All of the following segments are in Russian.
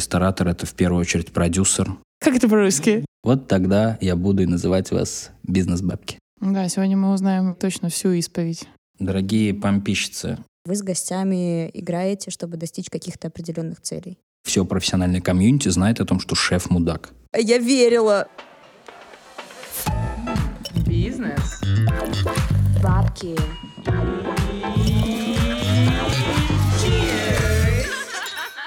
Ресторатор — это в первую очередь продюсер. Как это по-русски? Вот тогда я буду и называть вас бизнес-бабки. Да, сегодня мы узнаем точно всю исповедь. Дорогие помпищицы, Вы с гостями играете, чтобы достичь каких-то определенных целей. все профессиональное комьюнити знает о том, что шеф мудак. Я верила. Бизнес. Бабки.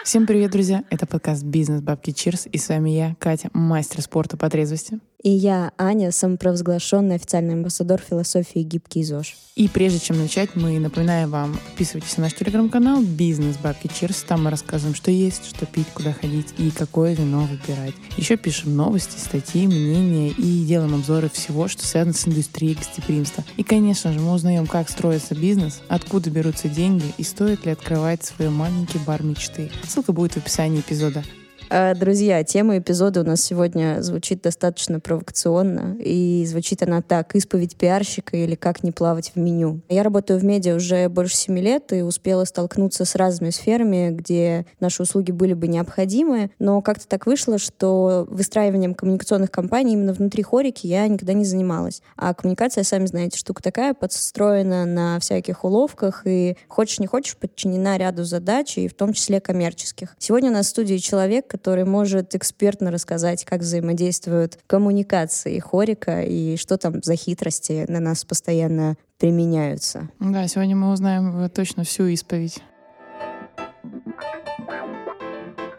Всем привет, друзья! Это подкаст «Бизнес Бабки Чирс» и с вами я, Катя, мастер спорта по трезвости. И я, Аня, самопровозглашенный официальный амбассадор философии «Гибкий ЗОЖ». И прежде чем начать, мы напоминаем вам, подписывайтесь на наш телеграм-канал «Бизнес Бабки Чирс». Там мы рассказываем, что есть, что пить, куда ходить и какое вино выбирать. Еще пишем новости, статьи, мнения и делаем обзоры всего, что связано с индустрией гостеприимства. И, конечно же, мы узнаем, как строится бизнес, откуда берутся деньги и стоит ли открывать свой маленький бар мечты. Ссылка будет в описании эпизода. А, Друзья, тема эпизода у нас сегодня звучит достаточно провокационно. И звучит она так. «Исповедь пиарщика» или «Как не плавать в меню». Я работаю в медиа уже больше семи лет и успела столкнуться с разными сферами, где наши услуги были бы необходимы. Но как-то так вышло, что выстраиванием коммуникационных кампаний именно внутри хорики я никогда не занималась. А коммуникация, сами знаете, штука такая, подстроена на всяких уловках и хочешь не хочешь подчинена ряду задач, и в том числе коммерческих. Сегодня у нас в студии человек, который может экспертно рассказать, как взаимодействуют коммуникации хорика и что там за хитрости на нас постоянно применяются. Да, сегодня мы узнаем э, точно всю исповедь.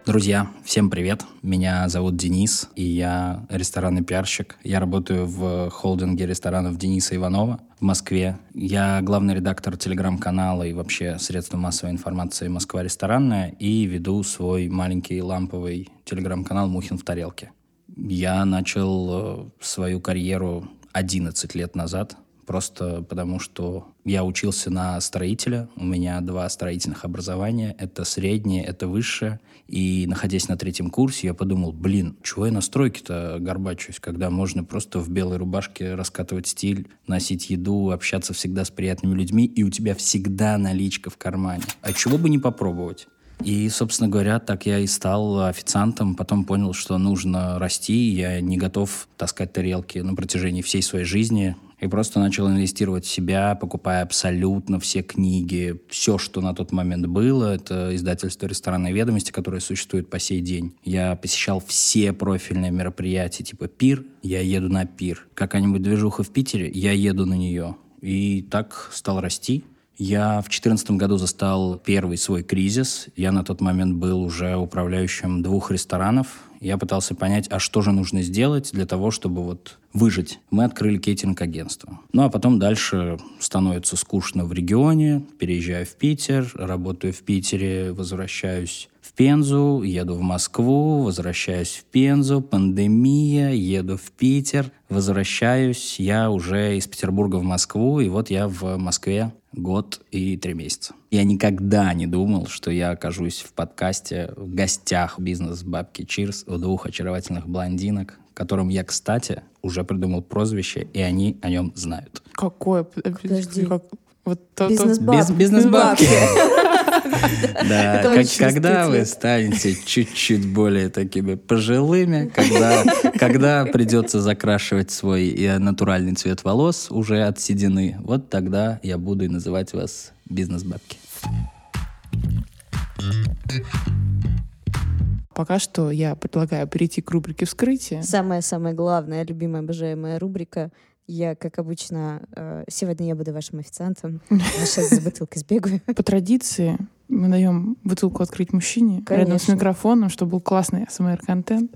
Друзья, всем привет. Меня зовут Денис, и я ресторанный пиарщик. Я работаю в холдинге ресторанов Дениса Иванова в Москве. Я главный редактор телеграм-канала и вообще средства массовой информации «Москва ресторанная» и веду свой маленький ламповый телеграм-канал «Мухин в тарелке». Я начал э, свою карьеру 11 лет назад, просто потому что я учился на строителя, у меня два строительных образования, это среднее, это высшее, и находясь на третьем курсе, я подумал, блин, чего я на стройке-то горбачусь, когда можно просто в белой рубашке раскатывать стиль, носить еду, общаться всегда с приятными людьми, и у тебя всегда наличка в кармане. А чего бы не попробовать? И, собственно говоря, так я и стал официантом. Потом понял, что нужно расти. Я не готов таскать тарелки на протяжении всей своей жизни. И просто начал инвестировать в себя, покупая абсолютно все книги, все, что на тот момент было. Это издательство «Ресторанной ведомости», которое существует по сей день. Я посещал все профильные мероприятия, типа «Пир», я еду на «Пир». Какая-нибудь движуха в Питере, я еду на нее. И так стал расти. Я в 2014 году застал первый свой кризис. Я на тот момент был уже управляющим двух ресторанов. Я пытался понять, а что же нужно сделать для того, чтобы вот выжить. Мы открыли кейтинг-агентство. Ну, а потом дальше становится скучно в регионе. Переезжаю в Питер, работаю в Питере, возвращаюсь Пензу, еду в Москву, возвращаюсь в Пензу, пандемия, еду в Питер, возвращаюсь я уже из Петербурга в Москву, и вот я в Москве год и три месяца. Я никогда не думал, что я окажусь в подкасте в гостях бизнес бабки Чирс у двух очаровательных блондинок, которым я, кстати, уже придумал прозвище, и они о нем знают. Какое? Подожди. Как- Вот то- то- Бизнес-баб. Без- бизнес-бабки. Да, как- когда вы станете чуть-чуть более такими пожилыми, когда, когда придется закрашивать свой натуральный цвет волос уже от седины, вот тогда я буду и называть вас бизнес-бабки. Пока что я предлагаю перейти к рубрике вскрытия. Самая-самая главная, любимая, обожаемая рубрика. Я, как обычно, э, сегодня я буду вашим официантом. Я сейчас за бутылкой сбегаю. По традиции мы даем бутылку открыть мужчине рядом с Конечно. микрофоном, чтобы был классный СМР-контент.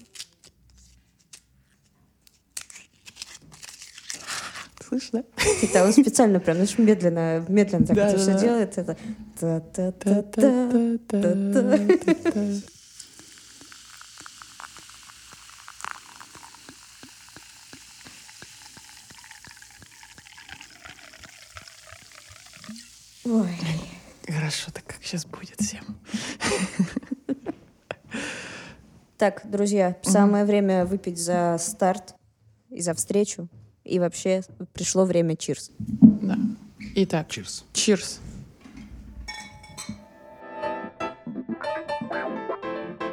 Слышишь, да? Это он специально прям, знаешь, медленно, медленно так это все Да-да-да. делает. Это Ой. Хорошо, так как сейчас будет всем. Так, друзья, самое время выпить за старт и за встречу. И вообще пришло время чирс. Да. Итак, Cheers. cheers.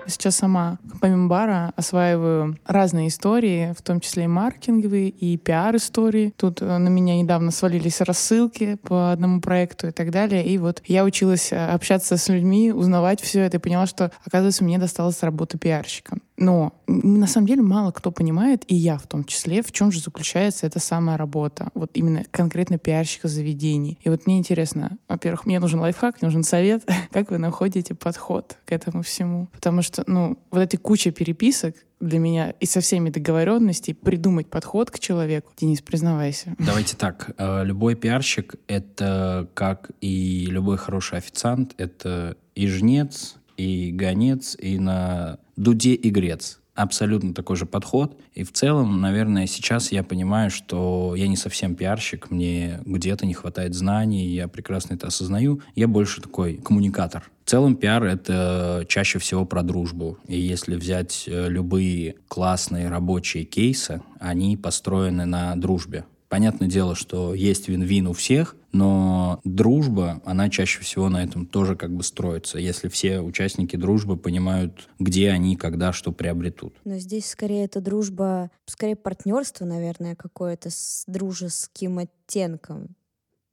Сейчас сама, помимо бара, осваиваю разные истории, в том числе и маркетинговые, и пиар-истории. Тут э, на меня недавно свалились рассылки по одному проекту и так далее. И вот я училась э, общаться с людьми, узнавать все это и поняла, что, оказывается, мне досталась работа пиарщика. Но на самом деле мало кто понимает, и я в том числе, в чем же заключается эта самая работа. Вот именно конкретно пиарщика заведений. И вот мне интересно, во-первых, мне нужен лайфхак, мне нужен совет, как вы находите подход к этому всему. Потому что, ну, вот этой куча переписок, для меня и со всеми договоренностей придумать подход к человеку. Денис, признавайся. Давайте так. Э, любой пиарщик — это, как и любой хороший официант, это и жнец, и гонец, и на дуде и грец. Абсолютно такой же подход. И в целом, наверное, сейчас я понимаю, что я не совсем пиарщик, мне где-то не хватает знаний, я прекрасно это осознаю. Я больше такой коммуникатор. В целом пиар — это чаще всего про дружбу. И если взять э, любые классные рабочие кейсы, они построены на дружбе. Понятное дело, что есть вин-вин у всех, но дружба, она чаще всего на этом тоже как бы строится, если все участники дружбы понимают, где они, когда, что приобретут. Но здесь скорее это дружба, скорее партнерство, наверное, какое-то с дружеским оттенком.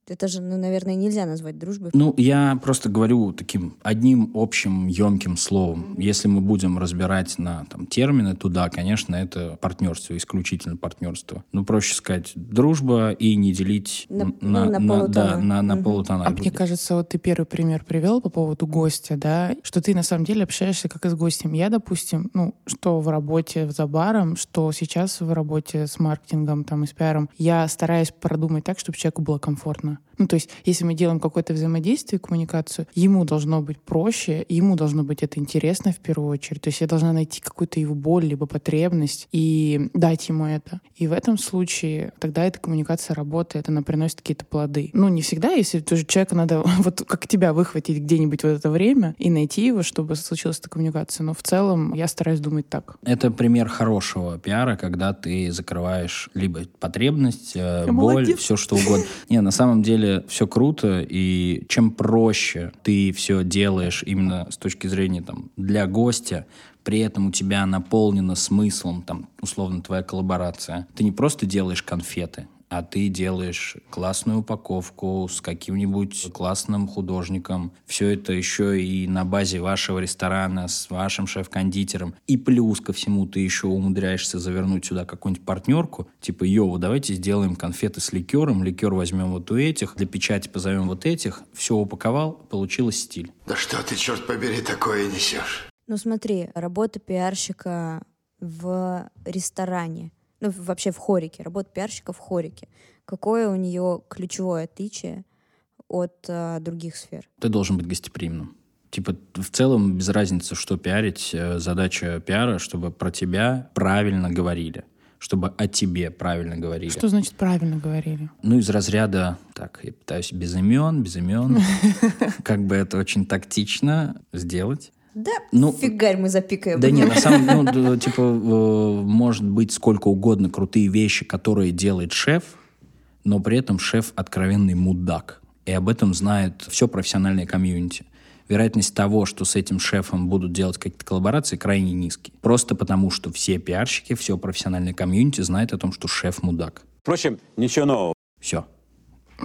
Это же, ну, наверное, нельзя назвать дружбой. Ну, я просто говорю таким одним общим емким словом. Если мы будем разбирать на там, термины, то да, конечно, это партнерство, исключительно партнерство. Ну, проще сказать, дружба и не делить на, на, ну, на, на, да, на, на mm-hmm. полутона. А мне кажется, вот ты первый пример привел по поводу гостя, да, что ты на самом деле общаешься как и с гостем. Я, допустим, ну, что в работе за баром, что сейчас в работе с маркетингом там и с пиаром, я стараюсь продумать так, чтобы человеку было комфортно. Ну, то есть, если мы делаем какое-то взаимодействие, коммуникацию, ему должно быть проще, ему должно быть это интересно в первую очередь. То есть я должна найти какую-то его боль, либо потребность и дать ему это. И в этом случае тогда эта коммуникация работает, она приносит какие-то плоды. Ну, не всегда, если тоже человека надо вот как тебя выхватить где-нибудь в это время и найти его, чтобы случилась эта коммуникация. Но в целом я стараюсь думать так. Это пример хорошего пиара, когда ты закрываешь либо потребность, э, боль, все что угодно. Не, на самом деле все круто, и чем проще ты все делаешь именно с точки зрения там, для гостя, при этом у тебя наполнено смыслом, там, условно, твоя коллаборация. Ты не просто делаешь конфеты, а ты делаешь классную упаковку с каким-нибудь классным художником. Все это еще и на базе вашего ресторана с вашим шеф-кондитером. И плюс ко всему ты еще умудряешься завернуть сюда какую-нибудь партнерку, типа, йоу, давайте сделаем конфеты с ликером, ликер возьмем вот у этих, для печати позовем вот этих. Все упаковал, получилось стиль. Да что ты, черт побери, такое несешь? Ну смотри, работа пиарщика в ресторане — ну, вообще в хорике, работа пиарщика в хорике. Какое у нее ключевое отличие от а, других сфер? Ты должен быть гостеприимным. Типа, в целом, без разницы, что пиарить, э, задача пиара, чтобы про тебя правильно говорили чтобы о тебе правильно говорили. Что значит правильно говорили? Ну, из разряда, так, я пытаюсь без имен, без имен, как бы это очень тактично сделать. Да, ну, фигарь мы запикаем. Да нет, на самом деле, ну, типа, может быть сколько угодно крутые вещи, которые делает шеф, но при этом шеф откровенный мудак. И об этом знает все профессиональное комьюнити. Вероятность того, что с этим шефом будут делать какие-то коллаборации, крайне низкий. Просто потому, что все пиарщики, все профессиональное комьюнити знает о том, что шеф мудак. Впрочем, ничего нового. Все.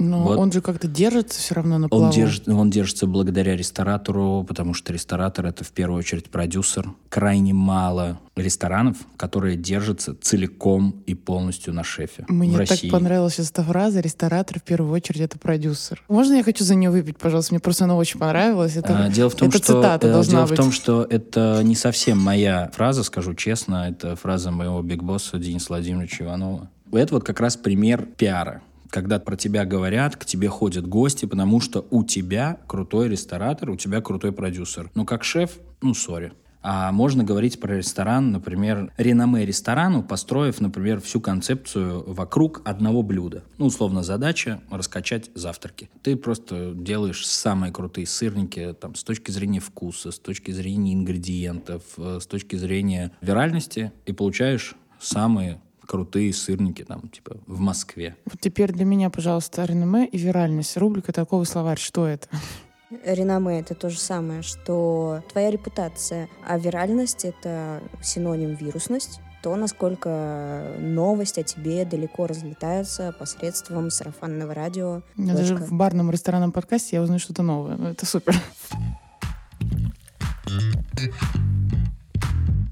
Но вот. он же как-то держится все равно на плаву. Он, держит, он держится благодаря ресторатору, потому что ресторатор — это в первую очередь продюсер. Крайне мало ресторанов, которые держатся целиком и полностью на шефе Мне в так понравилась эта фраза «ресторатор в первую очередь это продюсер». Можно я хочу за нее выпить, пожалуйста? Мне просто она очень понравилась. Это, а, дело в том, это что, цитата э, должна дело быть. в том, что это не совсем моя фраза, скажу честно. Это фраза моего бигбосса Дениса Владимировича Иванова. Это вот как раз пример пиара когда про тебя говорят, к тебе ходят гости, потому что у тебя крутой ресторатор, у тебя крутой продюсер. Ну, как шеф, ну, сори. А можно говорить про ресторан, например, реноме ресторану, построив, например, всю концепцию вокруг одного блюда. Ну, условно, задача — раскачать завтраки. Ты просто делаешь самые крутые сырники там, с точки зрения вкуса, с точки зрения ингредиентов, э, с точки зрения виральности, и получаешь самые крутые сырники там, типа, в Москве. Вот теперь для меня, пожалуйста, реноме и виральность. Рубрика «Толковый словарь». Что это? Реноме — это то же самое, что твоя репутация, а виральность — это синоним вирусность, то, насколько новость о тебе далеко разлетается посредством сарафанного радио. Даже Точка. в барном ресторанном подкасте я узнаю что-то новое. Ну, это супер.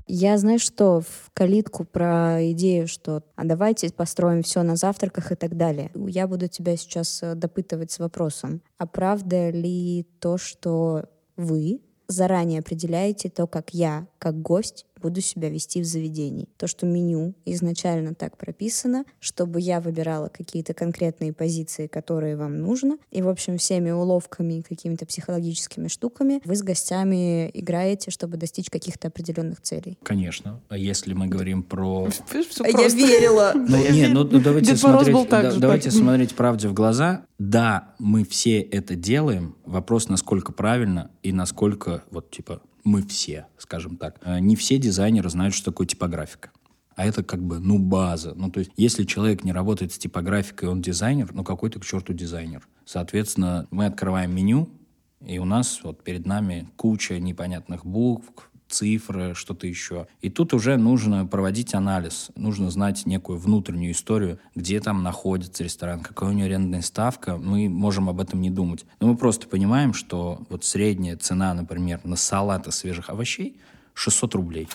Я, знаю, что в калитку про идею, что а давайте построим все на завтраках и так далее. Я буду тебя сейчас э, допытывать с вопросом, а правда ли то, что вы заранее определяете то, как я, как гость, буду себя вести в заведении. То, что меню изначально так прописано, чтобы я выбирала какие-то конкретные позиции, которые вам нужно. И, в общем, всеми уловками, какими-то психологическими штуками вы с гостями играете, чтобы достичь каких-то определенных целей. Конечно. А если мы говорим про... А я верила. Ну, не, ну, ну, давайте, Дед смотреть, да- давайте смотреть правде в глаза. Да, мы все это делаем. Вопрос, насколько правильно и насколько, вот, типа, мы все, скажем так. Э, Не все дизайнеры знают, что такое типографика. А это как бы, ну, база. Ну, то есть, если человек не работает с типографикой, он дизайнер, ну, какой ты к черту дизайнер? Соответственно, мы открываем меню, и у нас вот перед нами куча непонятных букв, цифры, что-то еще. И тут уже нужно проводить анализ. Нужно знать некую внутреннюю историю, где там находится ресторан, какая у него арендная ставка. Мы можем об этом не думать. Но мы просто понимаем, что вот средняя цена, например, на салат из свежих овощей 600 рублей.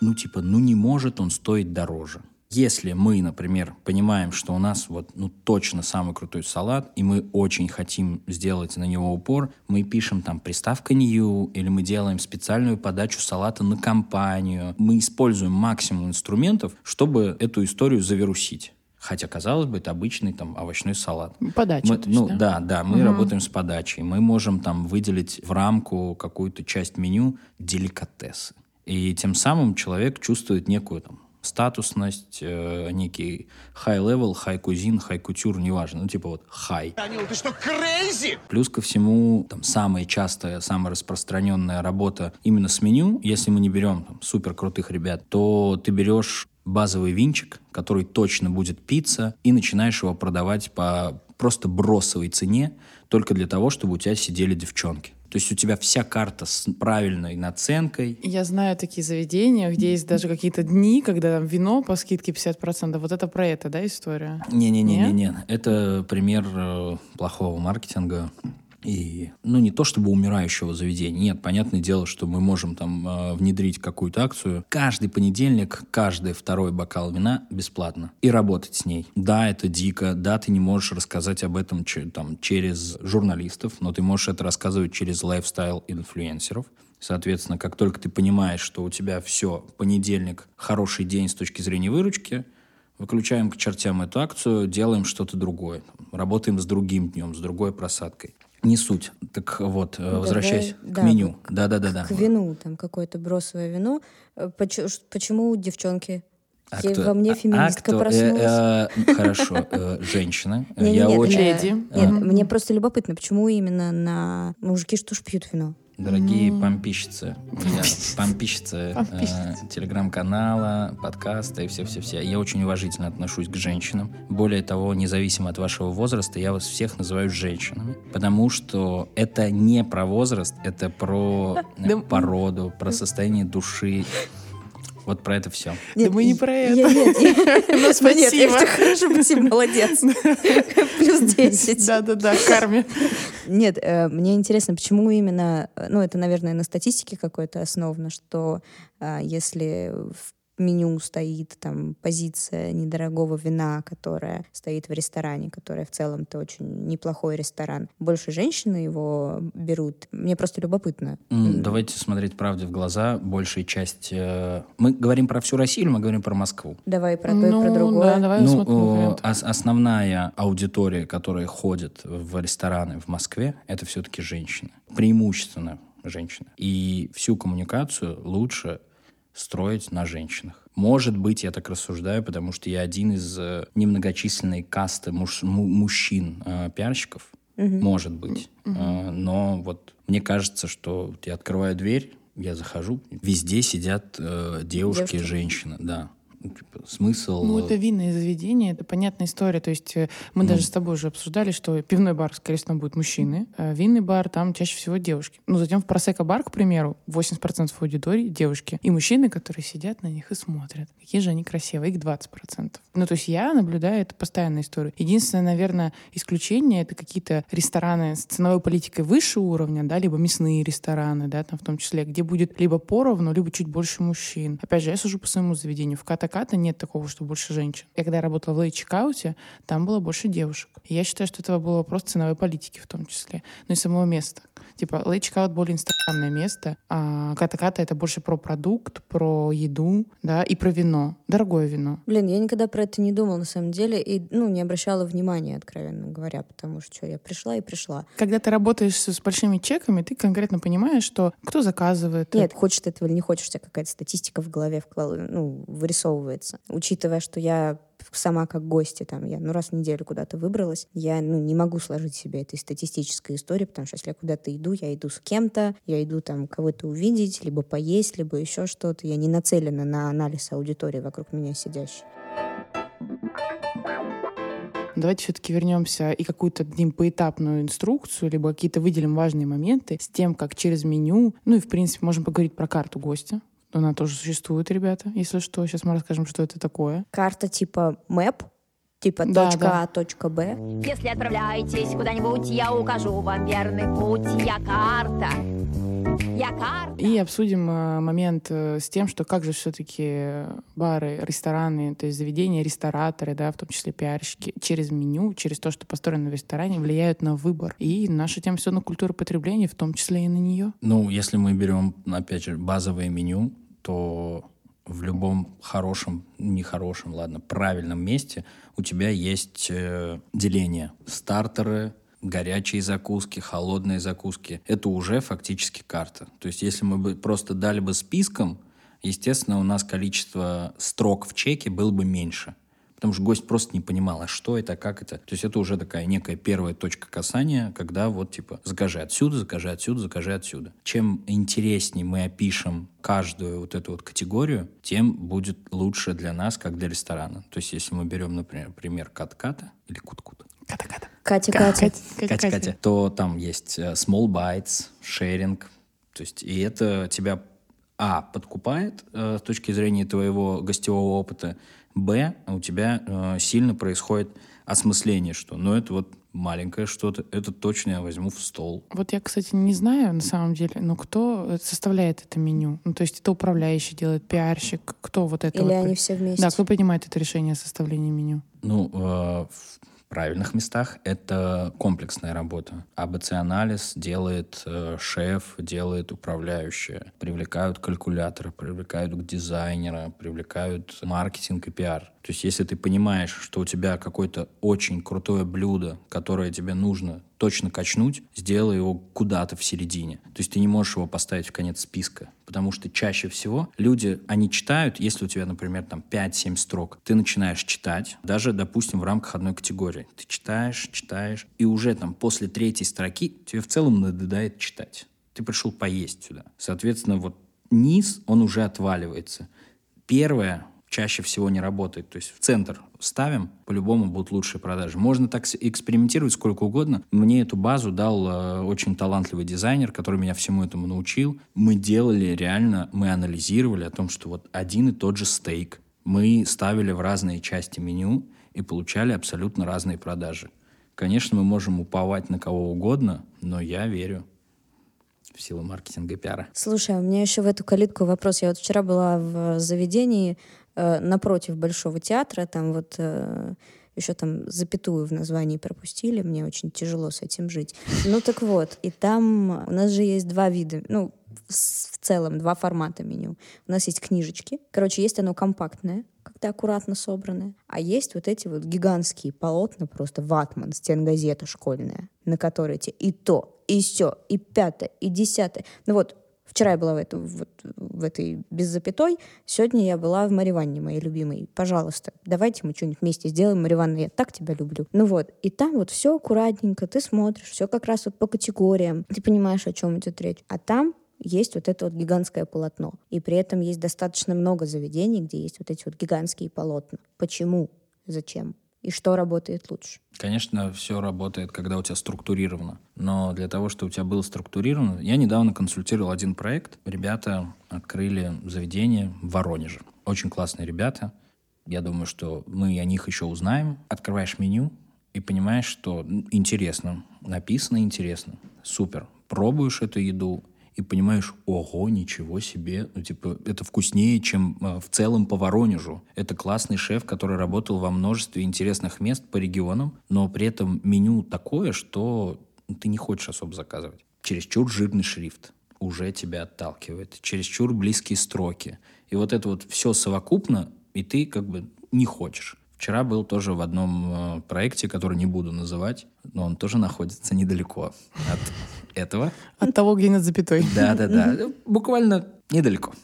Ну, типа, ну не может он стоить дороже. Если мы, например, понимаем, что у нас вот, ну, точно самый крутой салат, и мы очень хотим сделать на него упор, мы пишем там приставка new, или мы делаем специальную подачу салата на компанию. Мы используем максимум инструментов, чтобы эту историю завирусить. Хотя, казалось бы, это обычный там овощной салат. Подача. Мы- ну да? да, да, мы работаем с подачей. Мы можем там выделить в рамку какую-то часть меню деликатесы. И тем самым человек чувствует некую там статусность, э, некий high level, high cuisine, haute couture, неважно, ну типа вот high. Данил, ты что, crazy? Плюс ко всему, там, самая частая, самая распространенная работа именно с меню, если мы не берем там, супер крутых ребят, то ты берешь базовый винчик, который точно будет пицца, и начинаешь его продавать по просто бросовой цене, только для того, чтобы у тебя сидели девчонки. То есть у тебя вся карта с правильной наценкой, Я знаю такие заведения, где есть даже какие-то дни, когда там вино по скидке 50%. Вот это про это, да, история? Не-не-не-не-не. Это пример э, плохого маркетинга. И, ну, не то чтобы умирающего заведения. Нет, понятное дело, что мы можем там э, внедрить какую-то акцию. Каждый понедельник, каждый второй бокал вина бесплатно. И работать с ней. Да, это дико. Да, ты не можешь рассказать об этом там, через журналистов, но ты можешь это рассказывать через лайфстайл-инфлюенсеров. Соответственно, как только ты понимаешь, что у тебя все, понедельник, хороший день с точки зрения выручки, выключаем к чертям эту акцию, делаем что-то другое. Работаем с другим днем, с другой просадкой. Не суть. Так вот, э, Давай, возвращаясь к да, меню. Да-да-да-да. К вину, там какое-то бросовое вино. Э, почему- Почему девчонки? А Я- кто- Во мне а- а феминистка кто? Э, проснулась. э, Хорошо, э, женщина. Я очень... Леди. Нет, Мгм. мне просто любопытно, почему именно на... Мужики что ж пьют вино? Дорогие помпищицы, я помпищицы э, Помпищицы. телеграм-канала, подкаста и все-все-все. Я очень уважительно отношусь к женщинам. Более того, независимо от вашего возраста, я вас всех называю женщинами. Потому что это не про возраст, это про э, породу, про состояние души. Вот про это все. Да мы не про это. Нет, Ну, Нет, спасибо. хорошо, спасибо, молодец. Плюс 10. Да-да-да, карме. Нет, э, мне интересно, почему именно, э, ну, это, наверное, на статистике какой-то основано, что а, если в меню стоит там позиция недорогого вина, которая стоит в ресторане, которая в целом-то очень неплохой ресторан, больше женщины его берут. Мне просто любопытно. Давайте смотреть правде в глаза. Большая часть... э, Мы говорим про всю Россию или мы говорим про Москву? Давай про то и про Ну, другое. да, давай Ну, ос- основная аудитория, которая ходит в рестораны в Москве, это все-таки женщины. Преимущественно женщины. И всю коммуникацию лучше строить на женщинах. Может быть, я так рассуждаю, потому что я один из э, немногочисленной касты муж- му- мужчин э, пиарщиков. Может быть. Э, но вот мне кажется, что я открываю дверь, я захожу, везде сидят э, девушки, Девушки. женщины, да. Ну, типа, смысл... Ну, это винное заведение, это понятная история. То есть э, мы Ну. даже с тобой уже обсуждали, что пивной бар, скорее всего, будут мужчины, а винный бар там чаще всего девушки. Ну, затем в просека-бар, к примеру, 80% аудитории девушки. И мужчины, которые сидят на них и смотрят. Какие же они красивые, их 20%. Ну, то есть я наблюдаю это постоянную историю. Единственное, наверное, исключение — это какие-то рестораны с ценовой политикой выше уровня, да, либо мясные рестораны, да, там в том числе, где будет либо поровну, либо чуть больше мужчин. Опять же, я сужу по своему заведению. В Ката-Ката нет такого, что больше женщин. Я когда работала в лейт-чекауте, там было больше девушек. И я считаю, что это был вопрос ценовой политики в том числе. Ну и самого места. Типа, лейт-чекаут более инстаграмное место, а Ката-Ката — это больше про продукт, про еду, да, и про вино. Дорогое вино. Блин, я никогда про это не думала на самом деле и, ну, не обращала внимания, откровенно говоря, потому что я пришла и пришла. Когда ты работаешь с большими чеками, ты конкретно понимаешь, что кто заказывает. Нет, хочешь ты этого или не хочешь, у тебя какая-то статистика в голове вкла- ну, вырисовывается. Учитывая, что я сама как гостья, там, я ну, раз в неделю куда-то выбралась, я ну, не могу сложить себе этой статистической истории, потому что если я куда-то иду, я иду с кем-то, я иду там кого-то увидеть, либо поесть, либо еще что-то. Я не нацелена на анализ аудитории вокруг меня сидящей. Давайте все-таки вернемся и какую-то дадим поэтапную инструкцию, либо какие-то выделим важные моменты с тем, как через меню, ну и, в принципе, можем поговорить про карту гостя. Она тоже существует, ребята, если что. Сейчас мы расскажем, что это такое. Карта типа мэп, типа Да, точка да. А, точка Б. Если отправляетесь куда-нибудь, я укажу вам верный путь. Я карта. Я карта. И обсудим э, момент э, с тем, что как же все-таки бары, рестораны, то есть заведения, рестораторы, да, в том числе пиарщики, через меню, через то, что построено в ресторане, влияют на выбор. И наша тема все равно культура потребления, в том числе и на нее. Ну, если мы берем, опять же, базовое меню, то в любом хорошем, нехорошем, ладно, правильном месте у тебя есть э, деление. Стартеры, горячие закуски, холодные закуски. Это уже фактически карта. То есть если мы бы просто дали бы списком, естественно, у нас количество строк в чеке было бы меньше. Потому что гость просто не понимал, а что это, как это. То есть это уже такая некая первая точка касания, когда вот типа закажи отсюда, закажи отсюда, закажи отсюда. Чем интереснее мы опишем каждую вот эту вот категорию, тем будет лучше для нас, как для ресторана. То есть если мы берем, например, пример кат-ката или кут-кут, Ката-ката. Катя, Катя. Катя, Катя, то там есть э, small bites, sharing, то есть и это тебя а подкупает э, с точки зрения твоего гостевого опыта, б у тебя э, сильно происходит осмысление, что ну это вот маленькое что-то, это точно я возьму в стол. Вот я, кстати, не знаю на самом деле, но кто составляет это меню? Ну, то есть это управляющий делает, пиарщик, кто вот это Или вот они при- все вместе? Да, кто принимает это решение о составлении меню? Ну, э, правильных местах это комплексная работа. АБЦ-анализ делает э, шеф, делает управляющая. Привлекают калькулятора, привлекают дизайнера, привлекают маркетинг и пиар. То есть если ты понимаешь, что у тебя какое-то очень крутое блюдо, которое тебе нужно точно качнуть, сделай его куда-то в середине. То есть ты не можешь его поставить в конец списка. Потому что чаще всего люди, они читают, если у тебя, например, там 5-7 строк, ты начинаешь читать, даже, допустим, в рамках одной категории. Ты читаешь, читаешь, и уже там после третьей строки тебе в целом надоедает читать. Ты пришел поесть сюда. Соответственно, вот низ, он уже отваливается. Первое чаще всего не работает. То есть в центр ставим, по-любому будут лучшие продажи. Можно так экспериментировать сколько угодно. Мне эту базу дал э, очень талантливый дизайнер, который меня всему этому научил. Мы делали реально, мы анализировали о том, что вот один и тот же стейк мы ставили в разные части меню и получали абсолютно разные продажи. Конечно, мы можем уповать на кого угодно, но я верю в силу маркетинга и пиара. Слушай, а у меня еще в эту калитку вопрос. Я вот вчера была в заведении э, напротив Большого театра, там вот э, еще там запятую в названии пропустили, мне очень тяжело с этим жить. Ну так вот, и там у нас же есть два вида, ну, в, целом два формата меню. У нас есть книжечки. Короче, есть оно компактное, как-то аккуратно собранное. А есть вот эти вот гигантские полотна, просто ватман, стенгазета школьная, на которой тебе и то, и все, и пятое, и десятое. Ну вот, Вчера я была в, эту, вот, в этой без запятой, сегодня я была в Мариванне, моей любимой. Пожалуйста, давайте мы что-нибудь вместе сделаем, Мариванна, я так тебя люблю. Ну вот, и там вот все аккуратненько, ты смотришь, все как раз вот по категориям, ты понимаешь, о чем идет речь. А там есть вот это вот гигантское полотно. И при этом есть достаточно много заведений, где есть вот эти вот гигантские полотна. Почему? Зачем? И что работает лучше? Конечно, все работает, когда у тебя структурировано. Но для того, чтобы у тебя было структурировано... Я недавно консультировал один проект. Ребята открыли заведение в Воронеже. Очень классные ребята. Я думаю, что мы о них еще узнаем. Открываешь меню и понимаешь, что интересно. Написано интересно. Супер. Пробуешь эту еду, и понимаешь, ого, ничего себе, ну, типа, это вкуснее, чем э, в целом по Воронежу. Это классный шеф, который работал во множестве интересных мест по регионам, но при этом меню такое, что ты не хочешь особо заказывать. Чересчур жирный шрифт уже тебя отталкивает, чересчур близкие строки. И вот это вот все совокупно, и ты как бы не хочешь. Вчера был тоже в одном э, проекте, который не буду называть, но он тоже находится недалеко от этого. От того, где нет запятой. Да-да-да, буквально недалеко.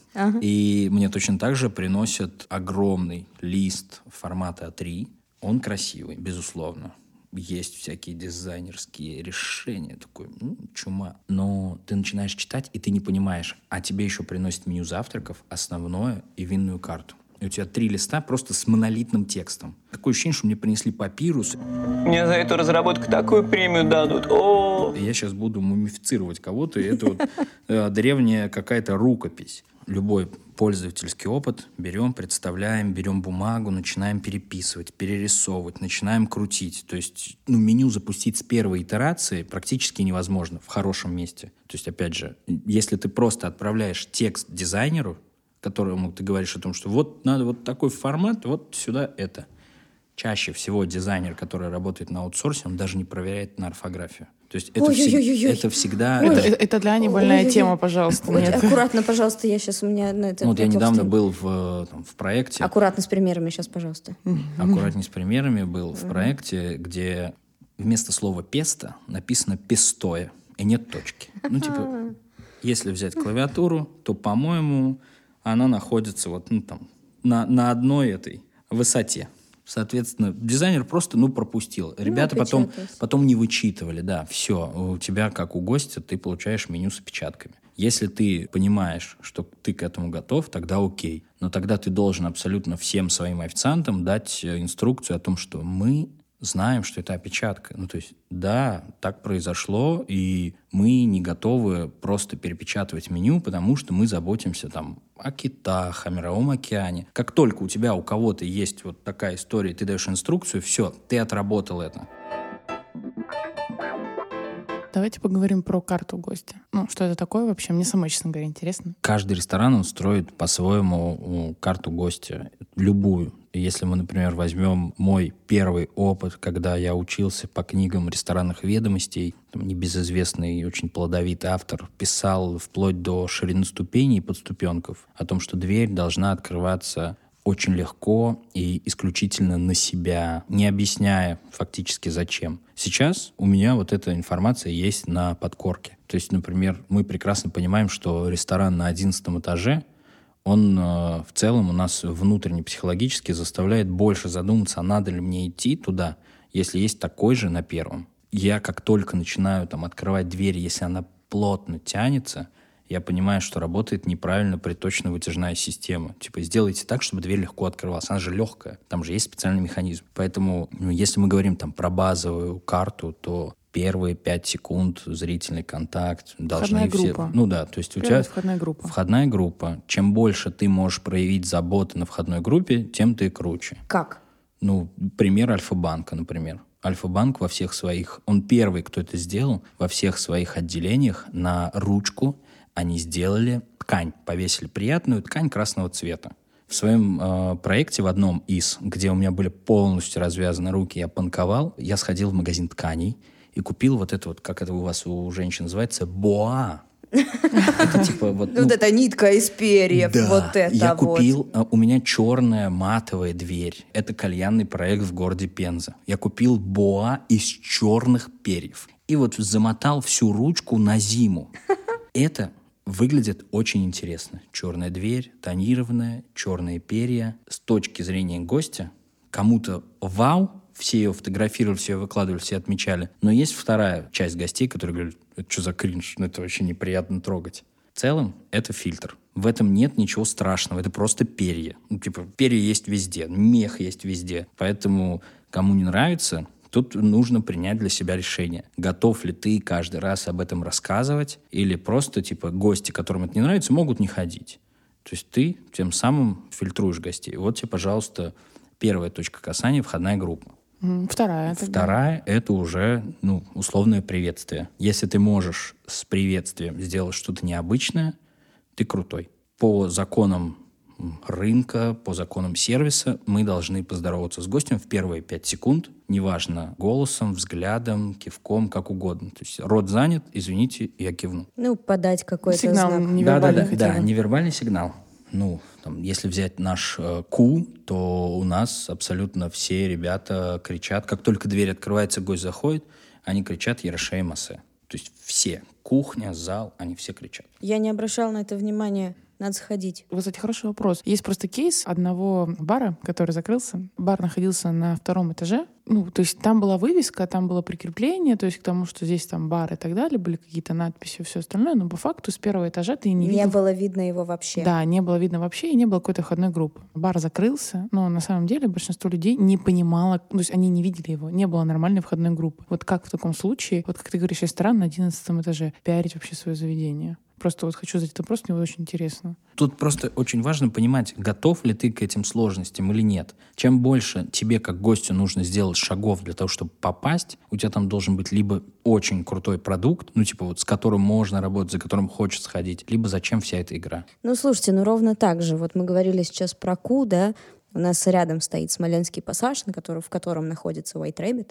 И мне точно так же приносят огромный лист формата А3. Он красивый, безусловно. Есть всякие дизайнерские решения, такой, ну, чума. Но ты начинаешь читать, и ты не понимаешь, а тебе еще приносят меню завтраков, основное и винную карту и у тебя три листа просто с монолитным текстом. Такое ощущение, что мне принесли папирус. Мне за эту разработку такую премию дадут. О! Я сейчас буду мумифицировать кого-то, и это вот э, древняя какая-то рукопись. Любой пользовательский опыт берем, представляем, берем бумагу, начинаем переписывать, перерисовывать, начинаем крутить. То есть ну, меню запустить с первой итерации практически невозможно в хорошем месте. То есть, опять же, если ты просто отправляешь текст дизайнеру, которому ты говоришь о том, что вот надо вот такой формат, вот сюда это. Чаще всего дизайнер, который работает на аутсорсе, он даже не проверяет на орфографию. То есть это, всег... это всегда... Это, это для Ани больная тема, пожалуйста. Ой, нет. Аккуратно, пожалуйста, я сейчас у меня на это... Ну, вот я недавно был в, там, в проекте... Аккуратно с примерами сейчас, пожалуйста. Аккуратнее с примерами был в проекте, где вместо слова «песто» написано «пестое», и нет точки. Ну, типа, если взять клавиатуру, то, по-моему, она находится вот ну, там, на, на одной этой высоте. Соответственно, дизайнер просто, ну, пропустил. Ну, Ребята ну, потом, потом не вычитывали, да, все. У тебя, как у гостя, ты получаешь меню с опечатками. Если ты понимаешь, что ты к этому готов, тогда окей. Но тогда ты должен абсолютно всем своим официантам дать э, инструкцию о том, что мы знаем, что это опечатка. Ну, то есть, да, так произошло, и мы не готовы просто перепечатывать меню, потому что мы заботимся там о китах, о мировом океане. Как только у тебя, у кого-то есть вот такая история, ты даешь инструкцию, все, ты отработал это. Давайте поговорим про карту гостя. Ну, что это такое вообще? Мне самой, честно говоря, интересно. Каждый ресторан, он строит по-своему карту гостя. Любую. Если мы, например, возьмем мой первый опыт, когда я учился по книгам ресторанных ведомостей, там небезызвестный и очень плодовитый автор писал вплоть до ширины ступеней подступенков о том, что дверь должна открываться очень легко и исключительно на себя, не объясняя фактически зачем. Сейчас у меня вот эта информация есть на подкорке. То есть, например, мы прекрасно понимаем, что ресторан на одиннадцатом этаже он э, в целом у нас внутренне психологически заставляет больше задуматься, а надо ли мне идти туда, если есть такой же на первом. Я как только начинаю там открывать дверь, если она плотно тянется, я понимаю, что работает неправильно приточно-вытяжная система. Типа, сделайте так, чтобы дверь легко открывалась. Она же легкая. Там же есть специальный механизм. Поэтому, ну, если мы говорим там про базовую карту, то первые пять секунд зрительный контакт должны входная все... Группа. Ну да, то есть Первая у тебя... входная группа. Входная группа. Чем больше ты можешь проявить заботы на входной группе, тем ты круче. Как? Ну, пример Альфа-банка, например. Альфа-банк во всех своих... Он первый, кто это сделал, во всех своих отделениях на ручку они сделали ткань, повесили приятную ткань красного цвета. В своем э, проекте в одном из, где у меня были полностью развязаны руки, я панковал, я сходил в магазин тканей и купил вот это вот, как это у вас у женщин называется, боа. Это типа вот... Вот эта нитка из перьев, вот это я купил, а, у меня черная матовая дверь. Это кальянный проект в городе Пенза. Я купил боа из черных перьев. И вот замотал всю ручку на зиму. Это выглядит очень интересно. Черная дверь, тонированная, черные перья. С точки зрения гостя, кому-то вау, все ее фотографировали, все ее выкладывали, все отмечали. Но есть вторая часть гостей, которые говорят, это что за кринж, ну это вообще неприятно трогать. В целом, это фильтр. В этом нет ничего страшного, это просто перья. Ну, типа, перья есть везде, мех есть везде. Поэтому, кому не нравится, Тут нужно принять для себя решение. Готов ли ты каждый раз об этом рассказывать, или просто, типа, гости, которым это не нравится, могут не ходить. То есть ты тем самым фильтруешь гостей. Вот тебе, пожалуйста, первая точка касания — входная группа. Вторая. тогда. Вторая — это уже ну, условное приветствие. Если ты можешь с приветствием сделать что-то необычное, ты крутой. По законам рынка, по законам сервиса мы должны поздороваться с гостем в первые пять секунд, неважно, голосом, взглядом, кивком, как угодно. То есть рот занят, извините, я кивну. Ну, подать какой-то Сигнал знак. невербальный Да, да, да, да, невербальный сигнал. Ну, там, если взять наш э, ку, то у нас абсолютно все ребята кричат. Как только дверь открывается, гость заходит, они кричат «Ярошей Массе». То есть все, кухня, зал, они все кричат. Я не обращала на это внимания. Надо сходить. Вот, кстати, хороший вопрос. Есть просто кейс одного бара, который закрылся. Бар находился на втором этаже. Ну, то есть там была вывеска, там было прикрепление, то есть к тому, что здесь там бар и так далее, были какие-то надписи и все остальное, но по факту с первого этажа ты не Не, видел было видно его вообще. Да, не было видно вообще, и не было какой-то входной группы. Бар закрылся, но на самом деле большинство людей не понимало, то есть они не видели его, не было нормальной входной группы. Вот как в таком случае, вот как ты говоришь, ресторан на 11 этаже, пиарить вообще свое заведение? Просто вот хочу задать этот вопрос, мне очень интересно. Тут просто очень важно понимать, готов ли ты к этим сложностям или нет. Чем больше тебе, как гостю, нужно сделать шагов для того, чтобы попасть, у тебя там должен быть либо очень крутой продукт, ну, типа вот с которым можно работать, за которым хочется ходить, либо зачем вся эта игра. Ну, слушайте, ну ровно так же. Вот мы говорили сейчас про Ку, да? У нас рядом стоит Смоленский пассаж, на который, в котором находится White Rabbit,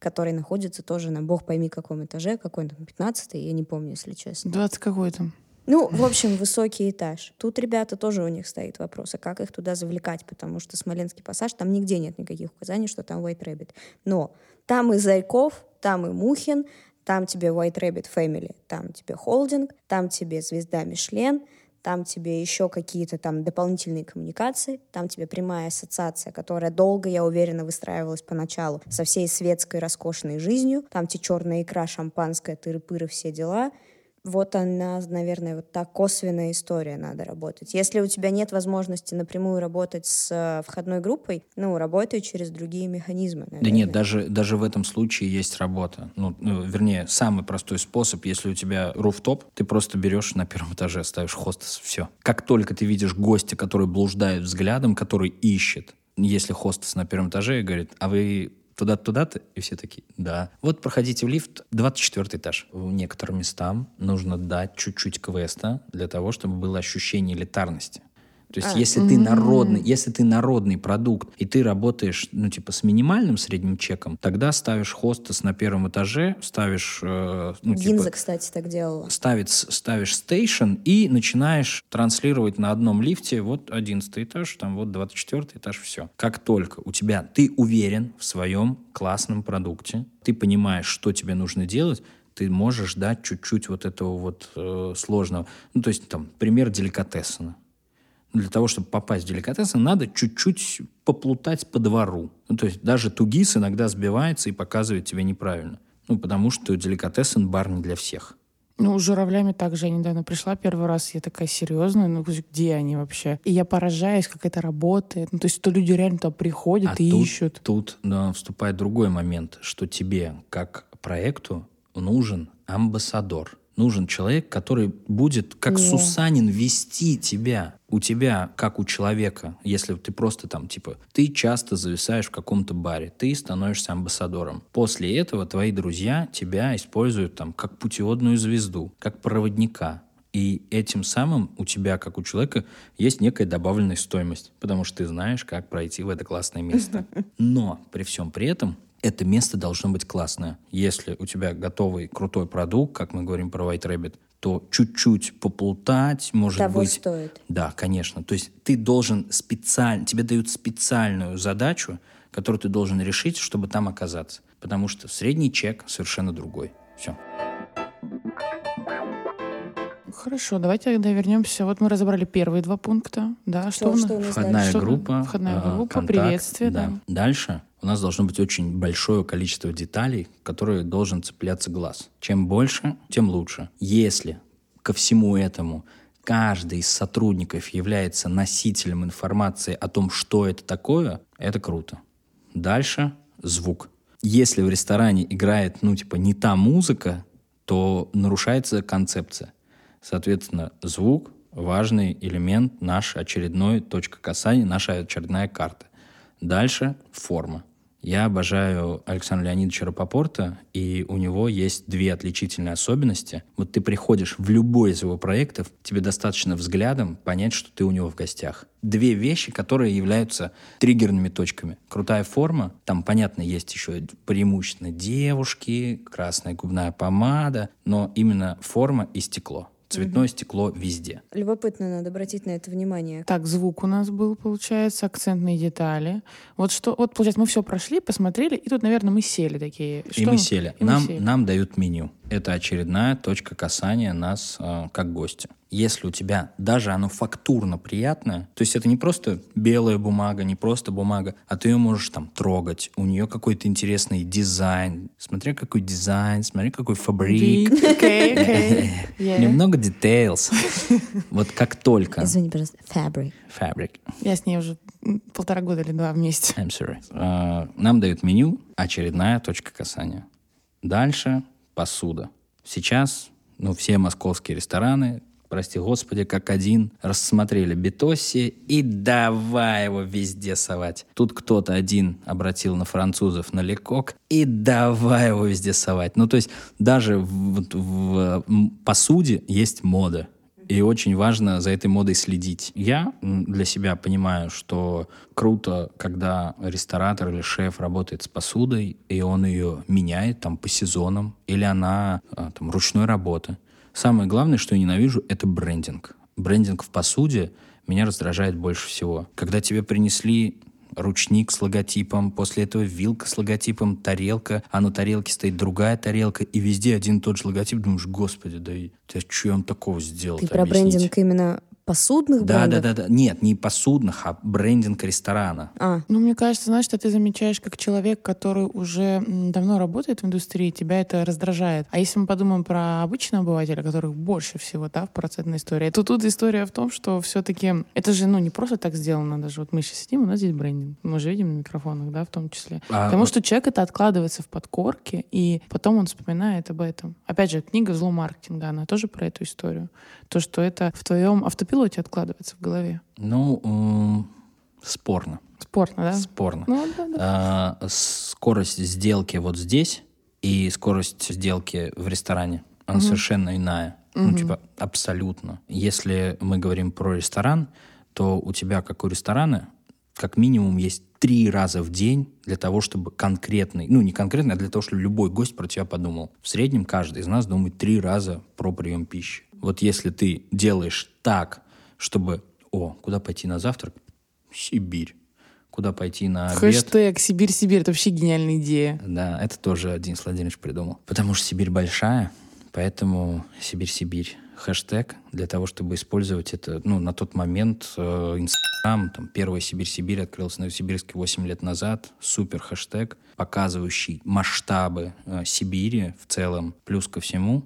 который находится тоже на бог пойми каком этаже, какой там, 15 я не помню, если честно. 20 какой там? Ну, в общем, высокий этаж. Тут ребята тоже у них стоит вопрос, а как их туда завлекать, потому что Смоленский пассаж, там нигде нет никаких указаний, что там White Rabbit. Но там и Зайков, там и Мухин, там тебе White Rabbit Family, там тебе холдинг, там тебе звезда Мишлен, там тебе еще какие-то там дополнительные коммуникации, там тебе прямая ассоциация, которая долго, я уверена, выстраивалась поначалу со всей светской роскошной жизнью, там тебе черная икра, шампанское, тыры-пыры, все дела. Вот она, наверное, вот так косвенная история надо работать. Если у тебя нет возможности напрямую работать с э, входной группой, ну, работай через другие механизмы. Да наверное. нет, даже, даже в этом случае есть работа. Ну, ну, вернее, самый простой способ, если у тебя руфтоп, ты просто берешь на первом этаже, ставишь хостес, все. Как только ты видишь гостя, который блуждает взглядом, который ищет, если хостес на первом этаже и говорит, а вы туда-то, туда-то, и все такие, да. Вот проходите в лифт, 24 этаж. В некоторым местам нужно дать чуть-чуть квеста для того, чтобы было ощущение элитарности. То есть, А. если ты народный, если ты народный продукт, и ты работаешь, ну, типа, с минимальным средним чеком, тогда ставишь хостес на первом этаже, ставишь, э, ну, Гинза, типа, кстати, так делала. ставит, ставишь стейшн и начинаешь транслировать на одном лифте вот 11 этаж, там вот 24 этаж, все. Как только у тебя, ты уверен в своем классном продукте, ты понимаешь, что тебе нужно делать, ты можешь дать чуть-чуть вот этого вот э, сложного. Ну, то есть, там, пример деликатесена. Для того, чтобы попасть в деликатесен, надо чуть-чуть поплутать по двору. Ну, то есть даже тугис иногда сбивается и показывает тебе неправильно. Ну, потому что деликатесен бар не для всех. Ну, с журавлями также я недавно пришла первый раз, я такая серьезная, ну где они вообще? И я поражаюсь, как это работает. Ну, то есть, что люди реально туда приходят А и тут, ищут. Тут да, вступает другой момент, что тебе, как проекту, нужен амбассадор. Нужен человек, который будет, как О. Сусанин, вести тебя. У тебя, как у человека, если ты просто там, типа, ты часто зависаешь в каком-то баре, ты становишься амбассадором. После этого твои друзья тебя используют там как путеводную звезду, как проводника. И этим самым у тебя, как у человека, есть некая добавленная стоимость, потому что ты знаешь, как пройти в это классное место. Но при всем при этом это место должно быть классное. Если у тебя готовый крутой продукт, как мы говорим про White Rabbit, то чуть-чуть поплутать, может Того быть... стоит. Да, конечно. То есть ты должен специально, тебе дают специальную задачу, которую ты должен решить, чтобы там оказаться. Потому что средний чек совершенно другой. Все. Хорошо, давайте тогда вернемся. Вот мы разобрали первые два пункта. Да, что, Что, у нас? что у нас Входная Что- группа. входная э, группа, контакт, приветствие, да. Дальше у нас должно быть очень большое количество деталей, которые должен цепляться глаз. Чем больше, тем лучше. Если ко всему этому каждый из сотрудников является носителем информации о том, что это такое, это круто. Дальше звук. Если в ресторане играет, ну, типа, не та музыка, то нарушается концепция. Соответственно, звук — важный элемент, наш очередной точка касания, наша очередная карта. Дальше — форма. Я обожаю Александра Леонидовича Рапопорта, и у него есть две отличительные особенности. Вот ты приходишь в любой из его проектов, тебе достаточно взглядом понять, что ты у него в гостях. Две вещи, которые являются триггерными точками. Крутая форма, там, понятно, есть еще преимущественно девушки, красная губная помада, но именно форма и стекло. Цветное стекло везде. Любопытно, надо обратить на это внимание. Так, звук у нас был, получается, акцентные детали. Вот что, вот, получается, мы все прошли, посмотрели, и тут, наверное, мы сели такие. И Что мы сели. И мы нам, сели. нам дают меню. Это очередная точка касания нас э, как гостя. Если у тебя даже оно фактурно приятное, то есть это не просто белая бумага, не просто бумага, а ты ее можешь там трогать. У нее какой-то интересный дизайн. Смотри, какой дизайн, смотри, какой фабрик. Yeah. Немного details. Вот как только... Извини, пожалуйста, fabric. Fabric. Я с ней уже полтора года или два вместе. I'm sorry. А, Нам дают меню, очередная точка касания. Дальше посуда. Сейчас, ну, все московские рестораны, прости господи, как один, рассмотрели Бетосси и давай его везде совать. Тут кто-то один обратил на французов на лекок и давай его везде совать. Ну, то есть даже в, в, м, посуде есть мода. И очень важно за этой модой следить. Я для себя понимаю, что круто, когда ресторатор или шеф работает с посудой, и он ее меняет там по сезонам, или она а, там ручной работы. Самое главное, что я ненавижу, это брендинг. Брендинг в посуде меня раздражает больше всего. Когда тебе принесли ручник с логотипом, после этого вилка с логотипом, тарелка, а на тарелке стоит другая тарелка, и везде один и тот же логотип, думаешь, господи, да и да что он такого сделал? Ты про брендинг именно посудных Да, да, брендов? да, да. Нет, не посудных, а брендинг ресторана. А, Ну, мне кажется, знаешь, что ты замечаешь как человек, который уже давно работает в индустрии, тебя это раздражает. А если мы подумаем про обычного обывателя, которых больше всего, да, в процентной истории, то тут история в том, что все-таки это же, ну, не просто так сделано даже. Вот мы сейчас сидим, у нас здесь брендинг. Мы же видим на микрофонах, да, в том числе. А, Потому вот- что человек это откладывается в подкорке, и потом он вспоминает об этом. Опять же, книга «Зло маркетинга», она тоже про эту историю. То, что это в твоем автопилоте откладывается в голове. Ну, спорно. Спорно, да? Спорно. Ну, да, да. А, скорость сделки вот здесь и скорость сделки в ресторане, она совершенно иная. Ну, типа, абсолютно. Если мы говорим про ресторан, то у тебя, как у ресторана, как минимум есть три раза в день для того, чтобы конкретный, ну не конкретный, а для того, чтобы любой гость про тебя подумал. В среднем каждый из нас думает три раза про прием пищи. Вот если ты делаешь так, чтобы, о, куда пойти на завтрак? Сибирь. Куда пойти на обед? Хэштег «Сибирь-Сибирь» — это вообще гениальная идея. Да, это тоже Денис Владимирович придумал. Потому что Сибирь большая, поэтому Сибирь-Сибирь. Хэштег для того, чтобы использовать это, ну, на тот момент э, Инстаграм, там, первая Сибирь-Сибирь открылся в Новосибирске 8 лет назад. Супер хэштег, показывающий масштабы э, Сибири в целом. Плюс ко всему,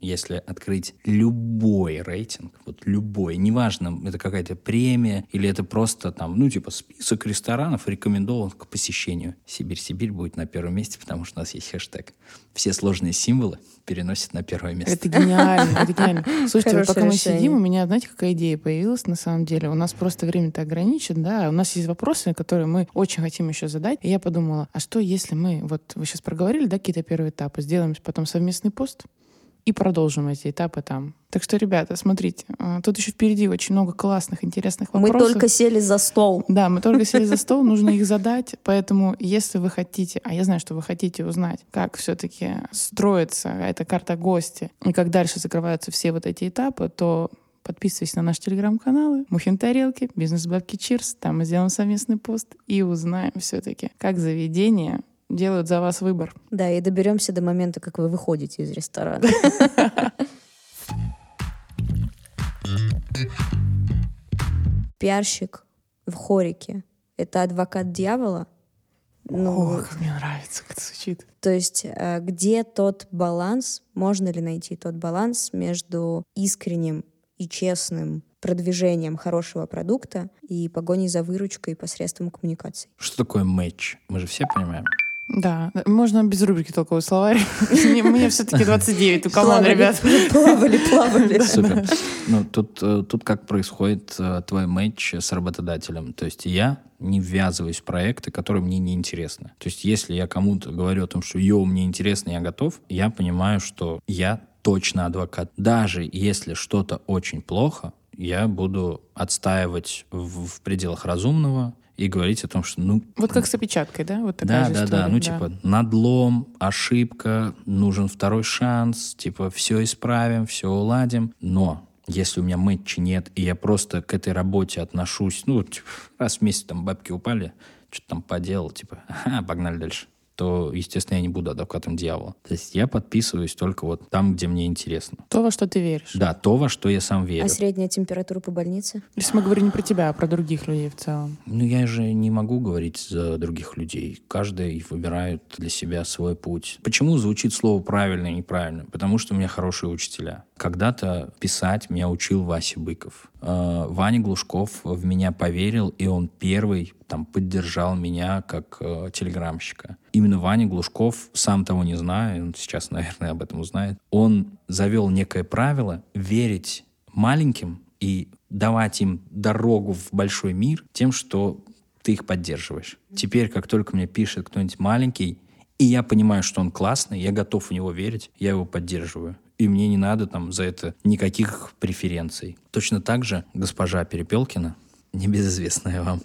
если открыть любой рейтинг, вот любой, неважно, это какая-то премия или это просто там, ну, типа список ресторанов рекомендован к посещению. Сибирь-Сибирь будет на первом месте, потому что у нас есть хэштег. Все сложные символы переносят на первое место. Это гениально, это гениально. Слушайте, вот пока мы решение. сидим, у меня, знаете, какая идея появилась на самом деле? У нас просто время-то ограничено, да, у нас есть вопросы, которые мы очень хотим еще задать. И я подумала, а что если мы, вот вы сейчас проговорили, да, какие-то первые этапы, сделаем потом совместный пост и продолжим эти этапы там. Так что, ребята, смотрите, а, тут еще впереди очень много классных, интересных мы вопросов. только сели за стол. Да, мы только сели за стол, нужно их задать. Поэтому, если вы хотите, а я знаю, что вы хотите узнать, как все-таки строится эта карта гостя и как дальше закрываются все вот эти этапы, то подписывайтесь на наши телеграм-каналы Мухин Тарелки, Бизнес Бабки Чирс. Там мы сделаем совместный пост и узнаем все-таки, как заведения делают за вас выбор. Да, и доберемся до момента, как вы выходите из ресторана. Пиарщик в хорике — это адвокат дьявола? Ну, О, как мне нравится, как это звучит. То есть э, где тот баланс, можно ли найти тот баланс между искренним и честным продвижением хорошего продукта и погоней за выручкой посредством коммуникаций? Что такое матч? Мы же все понимаем. Да, можно без рубрики толковый словарь. Мне мне все-таки 29, у Плавали, ребят. Плавали, плавали. Супер. Ну, тут, э, тут как происходит э, твой матч с работодателем. То есть я не ввязываюсь в проекты, которые мне не интересны. То есть если я кому-то говорю о том, что йоу, мне интересно, я готов, я понимаю, что я точно адвокат. Даже если что-то очень плохо, я буду отстаивать в, в пределах разумного и говорить о том, что, ну, Вот как с опечаткой, да? Вот такая да, же да, история, да. Ну, типа, надлом, ошибка, нужен второй шанс, типа, все исправим, все уладим. Но если у меня мэтча нет, и я просто к этой работе отношусь, ну, типа, раз в месяц там бабки упали, что-то там поделал, типа, ага, погнали дальше то, естественно, я не буду адвокатом дьявола. То есть я подписываюсь только вот там, где мне интересно. То, во что ты веришь. Да, то, во что я сам верю. А средняя температура по больнице? Если мы говорим не про тебя, а про других людей в целом. Ну, я же не могу говорить за других людей. Каждый выбирает для себя свой путь. Почему звучит слово правильно и неправильно? Потому что у меня хорошие учителя. Когда-то писать меня учил Вася Быков. Э, Ваня Глушков в меня поверил, и он первый там поддержал меня как э, телеграмщика. Именно Ваня Глушков, сам того не зная, он сейчас, наверное, об этом узнает, он завел некое правило верить маленьким и давать им дорогу в большой мир тем, что ты их поддерживаешь. Теперь, как только мне пишет кто-нибудь маленький, и я понимаю, что он классный, я готов в него верить, я его поддерживаю. И мне не надо там за это никаких преференций. Точно так же госпожа Перепелкина, небезызвестная вам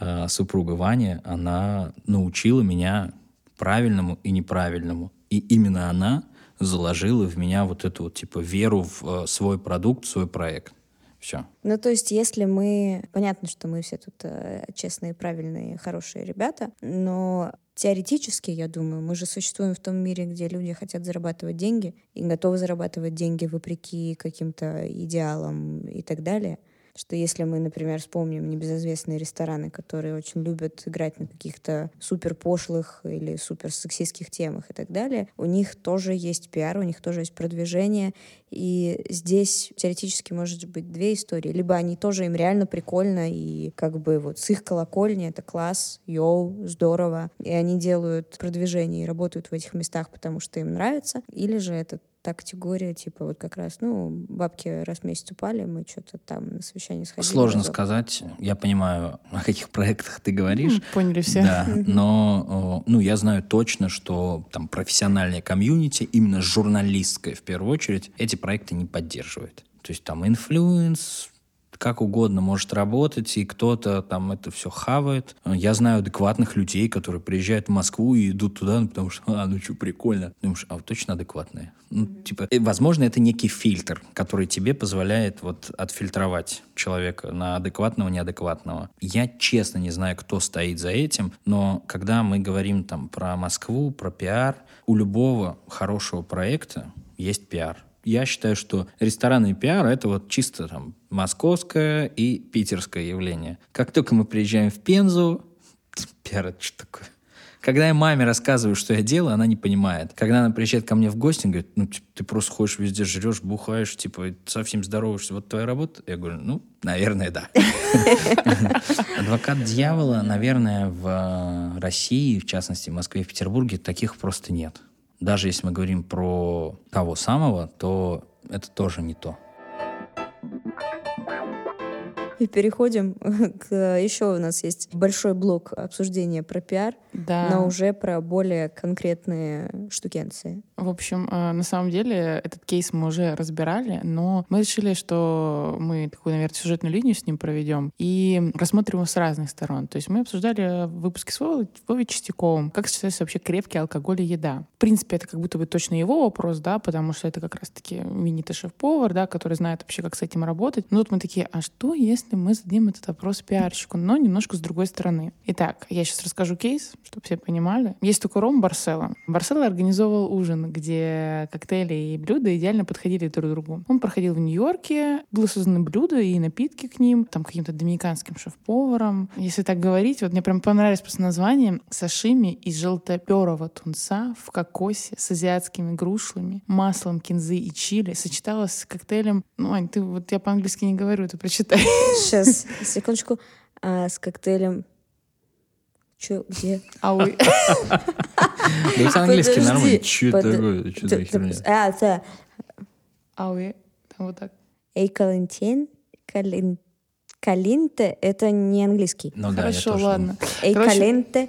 э, супруга Вани, она научила меня правильному и неправильному. И именно она заложила в меня вот эту вот типа веру в э, свой продукт, свой проект. Все. Ну, то есть, если мы... Понятно, что мы все тут э, честные, правильные, хорошие ребята, но теоретически, я думаю, мы же существуем в том мире, где люди хотят зарабатывать деньги и готовы зарабатывать деньги вопреки каким-то идеалам и так далее. Что если мы, например, вспомним небезызвестные рестораны, которые очень любят играть на каких-то супер пошлых или супер сексистских темах и так далее, у них тоже есть пиар, у них тоже есть продвижение, и здесь теоретически может быть две истории. Либо они тоже им реально прикольно, и как бы вот с их колокольни это класс, йоу, здорово, и они делают продвижение и работают в этих местах, потому что им нравится. Или же это та категория, типа вот как раз, ну, бабки раз в месяц упали, мы что-то там на совещание сходили. Сложно разок. сказать. Я понимаю, о каких проектах ты говоришь. Поняли все. Да, но э, ну, я знаю точно, что там профессиональное комьюнити, именно журналистское в первую очередь, эти проекты не поддерживает. То есть там influence, как угодно может работать, и кто-то там это все хавает. Я знаю адекватных людей, которые приезжают в Москву и идут туда, ну, потому что, а, ну что, прикольно. Думаешь, а вот точно адекватные? Ну, типа, э, возможно, это некий фильтр, который тебе позволяет вот отфильтровать человека на адекватного, неадекватного. Я честно не знаю, кто стоит за этим, но когда мы говорим там про Москву, про пиар, у любого хорошего проекта есть пиар я считаю, что ресторанный пиар — это вот чисто там московское и питерское явление. Как только мы приезжаем в Пензу, пиар — это что такое? Когда я маме рассказываю, что я делаю, она не понимает. Когда она приезжает ко мне в гости, она говорит, ну, типа, ты просто ходишь везде, жрешь, бухаешь, типа, совсем здороваешься. Вот твоя работа? Я говорю, ну, наверное, да. Адвокат дьявола, наверное, в России, в частности, в Москве и в Петербурге, таких просто нет. Даже если мы говорим про того самого, то это тоже не то. И переходим к... Еще у нас есть большой блок обсуждения про пиар, Да. но уже про более конкретные штукенции. В общем, э, на самом деле этот кейс мы уже разбирали, но мы решили, что мы такую, наверное, сюжетную линию с ним проведем и рассмотрим его с разных сторон. То есть мы обсуждали в выпуске с Вовой, Чистяковым, как сочетается вообще крепкий алкоголь и еда. В принципе, это как будто бы точно его вопрос, да, потому что это как раз-таки именитый шеф-повар, да, который знает вообще, как с этим работать. Но тут мы такие, а что, если мы зададим этот вопрос пиарщику, но немножко с другой стороны? Итак, я сейчас расскажу кейс, чтобы все понимали. Есть такой ром Барсело. Барсело организовывал ужин, где коктейли и блюда идеально подходили друг к другу. Он проходил в Нью-Йорке, было созданы блюда и напитки к ним, там каким-то доминиканским шеф-поваром. Если так говорить, вот мне прям понравилось просто название сашими из желтоперого тунца в кокосе с азиатскими грушлами, маслом кинзы и чили сочеталось с коктейлем. Ну, Ань, ты вот я по-английски не говорю, ты прочитай. Сейчас, секундочку. А, с коктейлем... Чё, где? А вы... Да это английский нормально. Че такое? Че за херня? А, да. А вы... Там вот так. Эй, Калентин? Калин... Калинте — это не английский. Ну да, я Хорошо, тоже ладно. Эй, Короче, Каленте.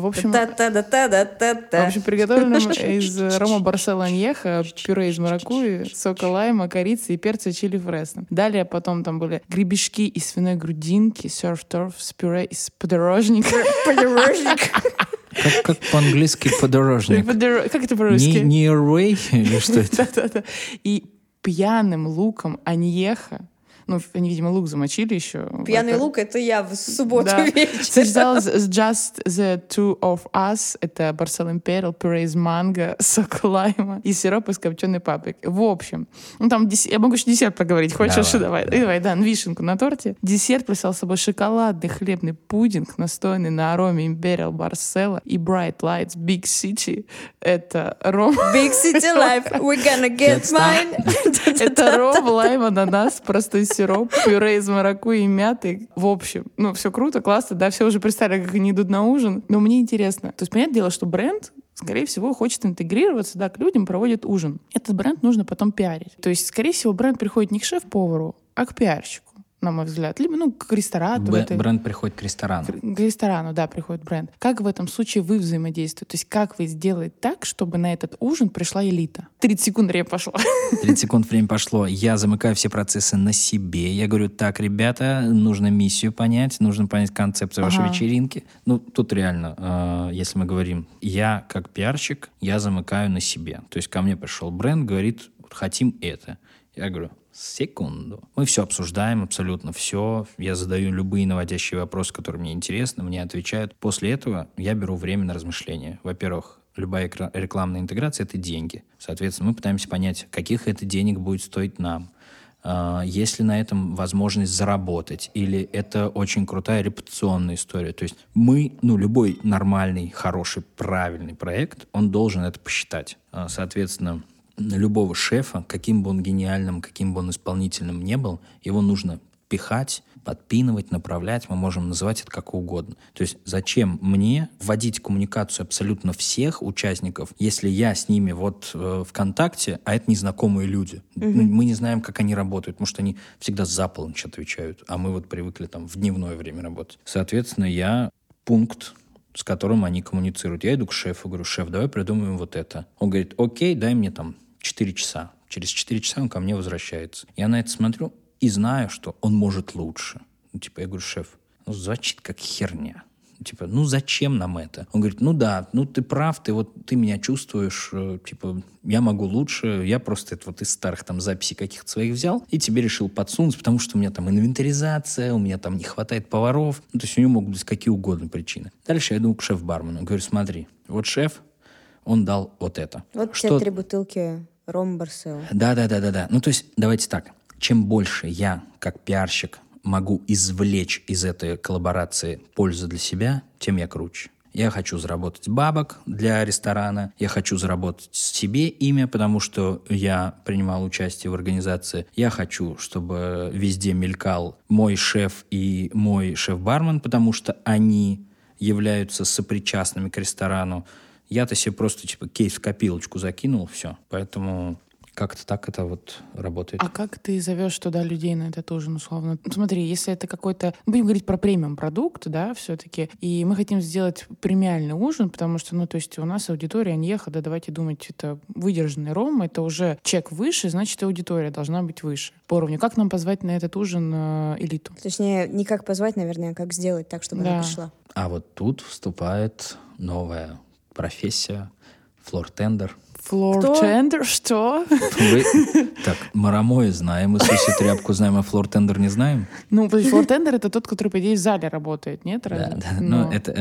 В общем, В общем, приготовлено из рома барсело аньеха, пюре из маракуйи, сока лайма, корицы и перца чили фресно. Далее потом там были гребешки из свиной грудинки, серф-торф с пюре из подорожника. Подорожник. Как, как по-английски подорожник? Подоро- Как это по-русски? не way или что это? Да-да-да. И пьяным луком аньеха. Ну, они, видимо, лук замочили еще. Пьяный Это- лук — это я в субботу Да. вечером. Сочеталось с Just the Two of Us. Это Барсел Империал, пюре из манго, сок лайма и сироп из копченой паприки. В общем, ну там дес- я могу еще десерт проговорить. Хочешь? Давай, Давай, давай. давай, да, вишенку на торте. Десерт представлял собой шоколадный хлебный пудинг, настоянный на ароме Imperial Barcella и Bright Lights Big City. Это ром... Big city life, we're gonna get mine. Это ром, лайм, ананас, простой сироп, пюре из маракуйи и мяты. В общем, ну, все круто, классно, да, все уже представили, как они идут на ужин. Но мне интересно. То есть, понятное дело, что бренд скорее всего, хочет интегрироваться, да, к людям, проводит ужин. Этот бренд нужно потом пиарить. То есть, скорее всего, бренд приходит не к шеф-повару, а к пиарщику на мой взгляд. Либо, ну, к ресторану. Б- это- Бренд приходит к ресторану. к ресторану, да, приходит бренд. Как в этом случае вы взаимодействуете? То есть как вы сделаете так, чтобы на этот ужин пришла элита? 30 секунд время пошло. 30 секунд время пошло. Я замыкаю все процессы на себе. Я говорю, так, ребята, нужно миссию понять, нужно понять концепцию вашей Ага. вечеринки. Ну, тут реально, э, если мы говорим, я как пиарщик, я замыкаю на себе. То есть ко мне пришел бренд, говорит, «Вот хотим это. Я говорю, секунду. Мы все обсуждаем, абсолютно все. Я задаю любые наводящие вопросы, которые мне интересны, мне отвечают. После этого я беру время на размышления. Во-первых, любая рекламная интеграция — это деньги. Соответственно, мы пытаемся понять, каких это денег будет стоить нам. А, Есть ли на этом возможность заработать? Или это очень крутая репутационная история? То есть мы, ну, любой нормальный, хороший, правильный проект, он должен это посчитать. А, Соответственно, любого шефа, каким бы он гениальным, каким бы он исполнительным не был, его нужно пихать, подпинывать, направлять, мы можем называть это как угодно. То есть зачем мне вводить коммуникацию абсолютно всех участников, если я с ними вот э, в контакте, а это незнакомые люди. Ну, Мы не знаем, как они работают, что они всегда за полночь отвечают, а мы вот привыкли там в дневное время работать. Соответственно, я пункт с которым они коммуницируют. Я иду к шефу, говорю, шеф, давай придумаем вот это. Он говорит, окей, дай мне там 4 часа. Через 4 часа он ко мне возвращается. Я на это смотрю и знаю, что он может лучше. Ну, типа, я говорю, шеф, ну, звучит как херня. Типа, ну зачем нам это? Он говорит, ну да, ну ты прав, ты вот, ты меня чувствуешь, э, типа, я могу лучше, я просто это вот из старых там записей каких-то своих взял и тебе решил подсунуть, потому что у меня там инвентаризация, у меня там не хватает поваров, ну, то есть у него могут быть какие угодно причины. Дальше я иду к шеф-бармену, говорю, смотри, вот шеф, он дал вот это. Вот Что- тебя три бутылки ром Барсел. да, да, да, да, да. Ну, то есть, давайте так. Чем больше я, как пиарщик, могу извлечь из этой коллаборации пользу для себя, тем я круче. Я хочу заработать бабок для ресторана, я хочу заработать себе имя, потому что я принимал участие в организации. Я хочу, чтобы везде мелькал мой шеф и мой шеф-бармен, потому что они являются сопричастными к ресторану. Я-то себе просто типа кейс в копилочку закинул, все. Поэтому как-то так это вот работает. А как ты зовешь туда людей на этот ужин, условно? Ну, Смотри, если это какой-то... Будем говорить про премиум продукт, да, все-таки, и мы хотим сделать премиальный ужин, потому что, ну, то есть у нас аудитория Аньеха, да, давайте думать, это выдержанный ром, это уже чек выше, значит, аудитория должна быть выше по уровню. Как нам позвать на этот ужин э, элиту? Точнее, не как позвать, наверное, а как сделать так, чтобы Да. она пришла. А вот тут вступает новая профессия флор-тендер. Tender? Что? Вы- Так, Марамоя знаем, и Суси Тряпку знаем, а флор-тендер не знаем? Ну, tender это тот, который, по идее, в зале работает, нет? Да, да. Но- Ну, это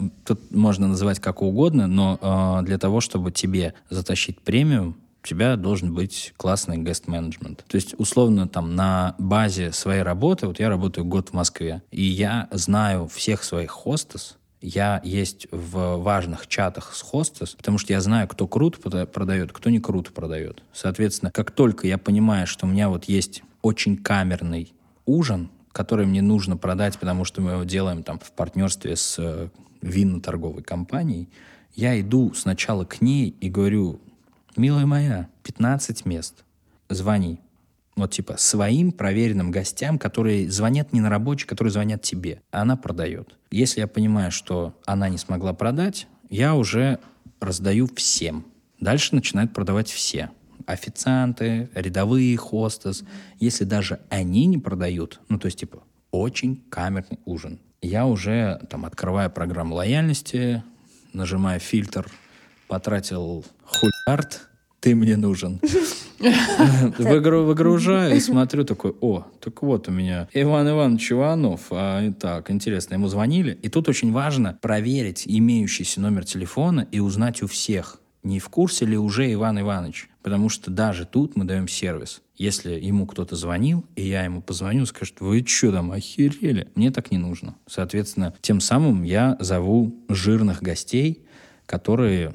э, тут можно называть как угодно, но э, для того, чтобы тебе затащить премиум, у тебя должен быть классный гест-менеджмент. То есть, условно, там, на базе своей работы, вот я работаю год в Москве, и я знаю всех своих хостес, я есть в важных чатах с хостес, потому что я знаю, кто круто продает, кто не круто продает. Соответственно, как только я понимаю, что у меня вот есть очень камерный ужин, который мне нужно продать, потому что мы его делаем там в партнерстве с э, винно-торговой компанией, я иду сначала к ней и говорю, милая моя, 15 мест, звони. Вот типа своим проверенным гостям, которые звонят не на рабочий, которые звонят тебе. А Она продает. Если я понимаю, что она не смогла продать, я уже раздаю всем. Дальше начинают продавать все. Официанты, рядовые хостес. Если даже они не продают, ну то есть типа очень камерный ужин, я уже там открываю программу лояльности, нажимаю фильтр, потратил хулиард, ты мне нужен. Выгру- Выгружаю и смотрю такой, о, так вот у меня Иван Иванович Иванов. А, так, интересно, ему звонили. И тут очень важно проверить имеющийся номер телефона и узнать у всех, не в курсе ли уже Иван Иванович. Потому что даже тут мы даем сервис. Если ему кто-то звонил, и я ему позвоню, скажет, вы что там, охерели? Мне так не нужно. Соответственно, тем самым я зову жирных гостей, которые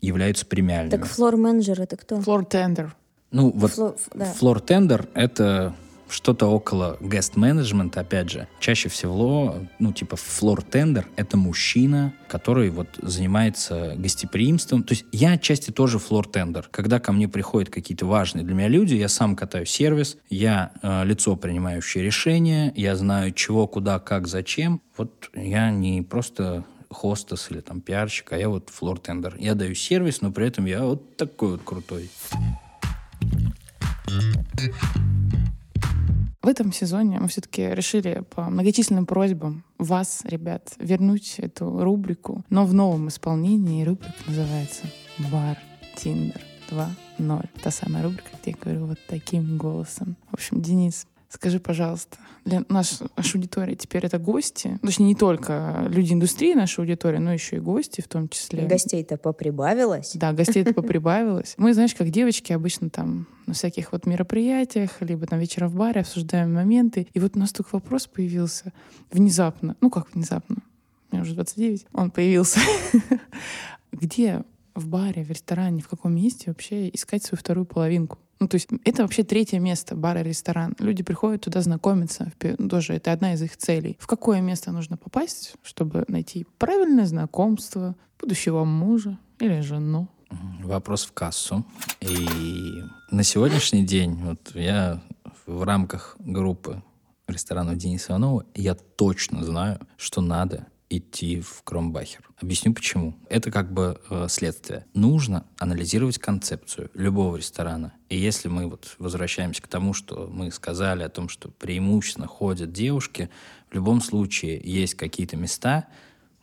являются премиальными. Так floor-менеджер это кто? Tender. Ну, вот Фло- да. floor-tender — это что-то около guest management, опять же. Чаще всего, ну, типа, floor-tender — это мужчина, который вот занимается гостеприимством. То есть я отчасти тоже floor-tender. Когда ко мне приходят какие-то важные для меня люди, я сам катаю сервис, я э, лицо, принимающее решения, я знаю, чего, куда, как, зачем. Вот я не просто хостес или там пиарщик, а я вот флор-тендер. Я даю сервис, но при этом я вот такой вот крутой. В этом сезоне мы все-таки решили по многочисленным просьбам вас, ребят, вернуть эту рубрику, но в новом исполнении. Рубрика называется «Бар Тиндер 2.0». Та самая рубрика, где я говорю вот таким голосом. В общем, Денис, скажи, пожалуйста, для наш, нашей аудитории теперь это гости, точнее, не только люди индустрии нашей аудитории, но еще и гости в том числе. Гостей-то поприбавилось. Да, гостей это прибавилось. Мы, знаешь, как девочки обычно там на всяких вот мероприятиях, либо там вечером в баре обсуждаем моменты. И вот у нас только вопрос появился внезапно. Ну, как внезапно? Мне уже 29. Он появился. Где в баре, в ресторане, в каком месте вообще искать свою вторую половинку? Ну, то есть это вообще третье место, бар и ресторан. Люди приходят туда знакомиться, тоже это одна из их целей. В какое место нужно попасть, чтобы найти правильное знакомство будущего мужа или жену? вопрос в кассу. И на сегодняшний день, вот я в рамках группы ресторанов Дениса Иванова, я точно знаю, что надо идти в Кромбахер. Объясню почему. Это как бы э, следствие. Нужно анализировать концепцию любого ресторана. И если мы вот возвращаемся к тому, что мы сказали о том, что преимущественно ходят девушки, в любом случае есть какие-то места,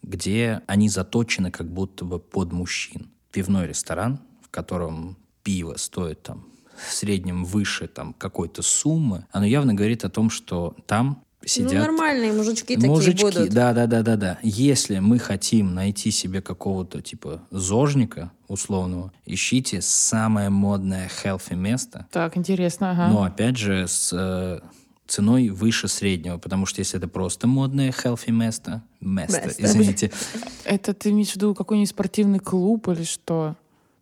где они заточены как будто бы под мужчин. Пивной ресторан, в котором пиво стоит там в среднем выше там какой-то суммы, оно явно говорит о том, что там сидят Ну, нормальные мужички такие мужички. будут. Да, да, да, да, да. Если мы хотим найти себе какого-то типа зожника условного, ищите самое модное healthy место, Так, интересно, ага. но опять же с э, ценой выше среднего, потому что если это просто модное healthy место, место, Место. извините, Это ты имеешь в виду какой-нибудь спортивный клуб или что?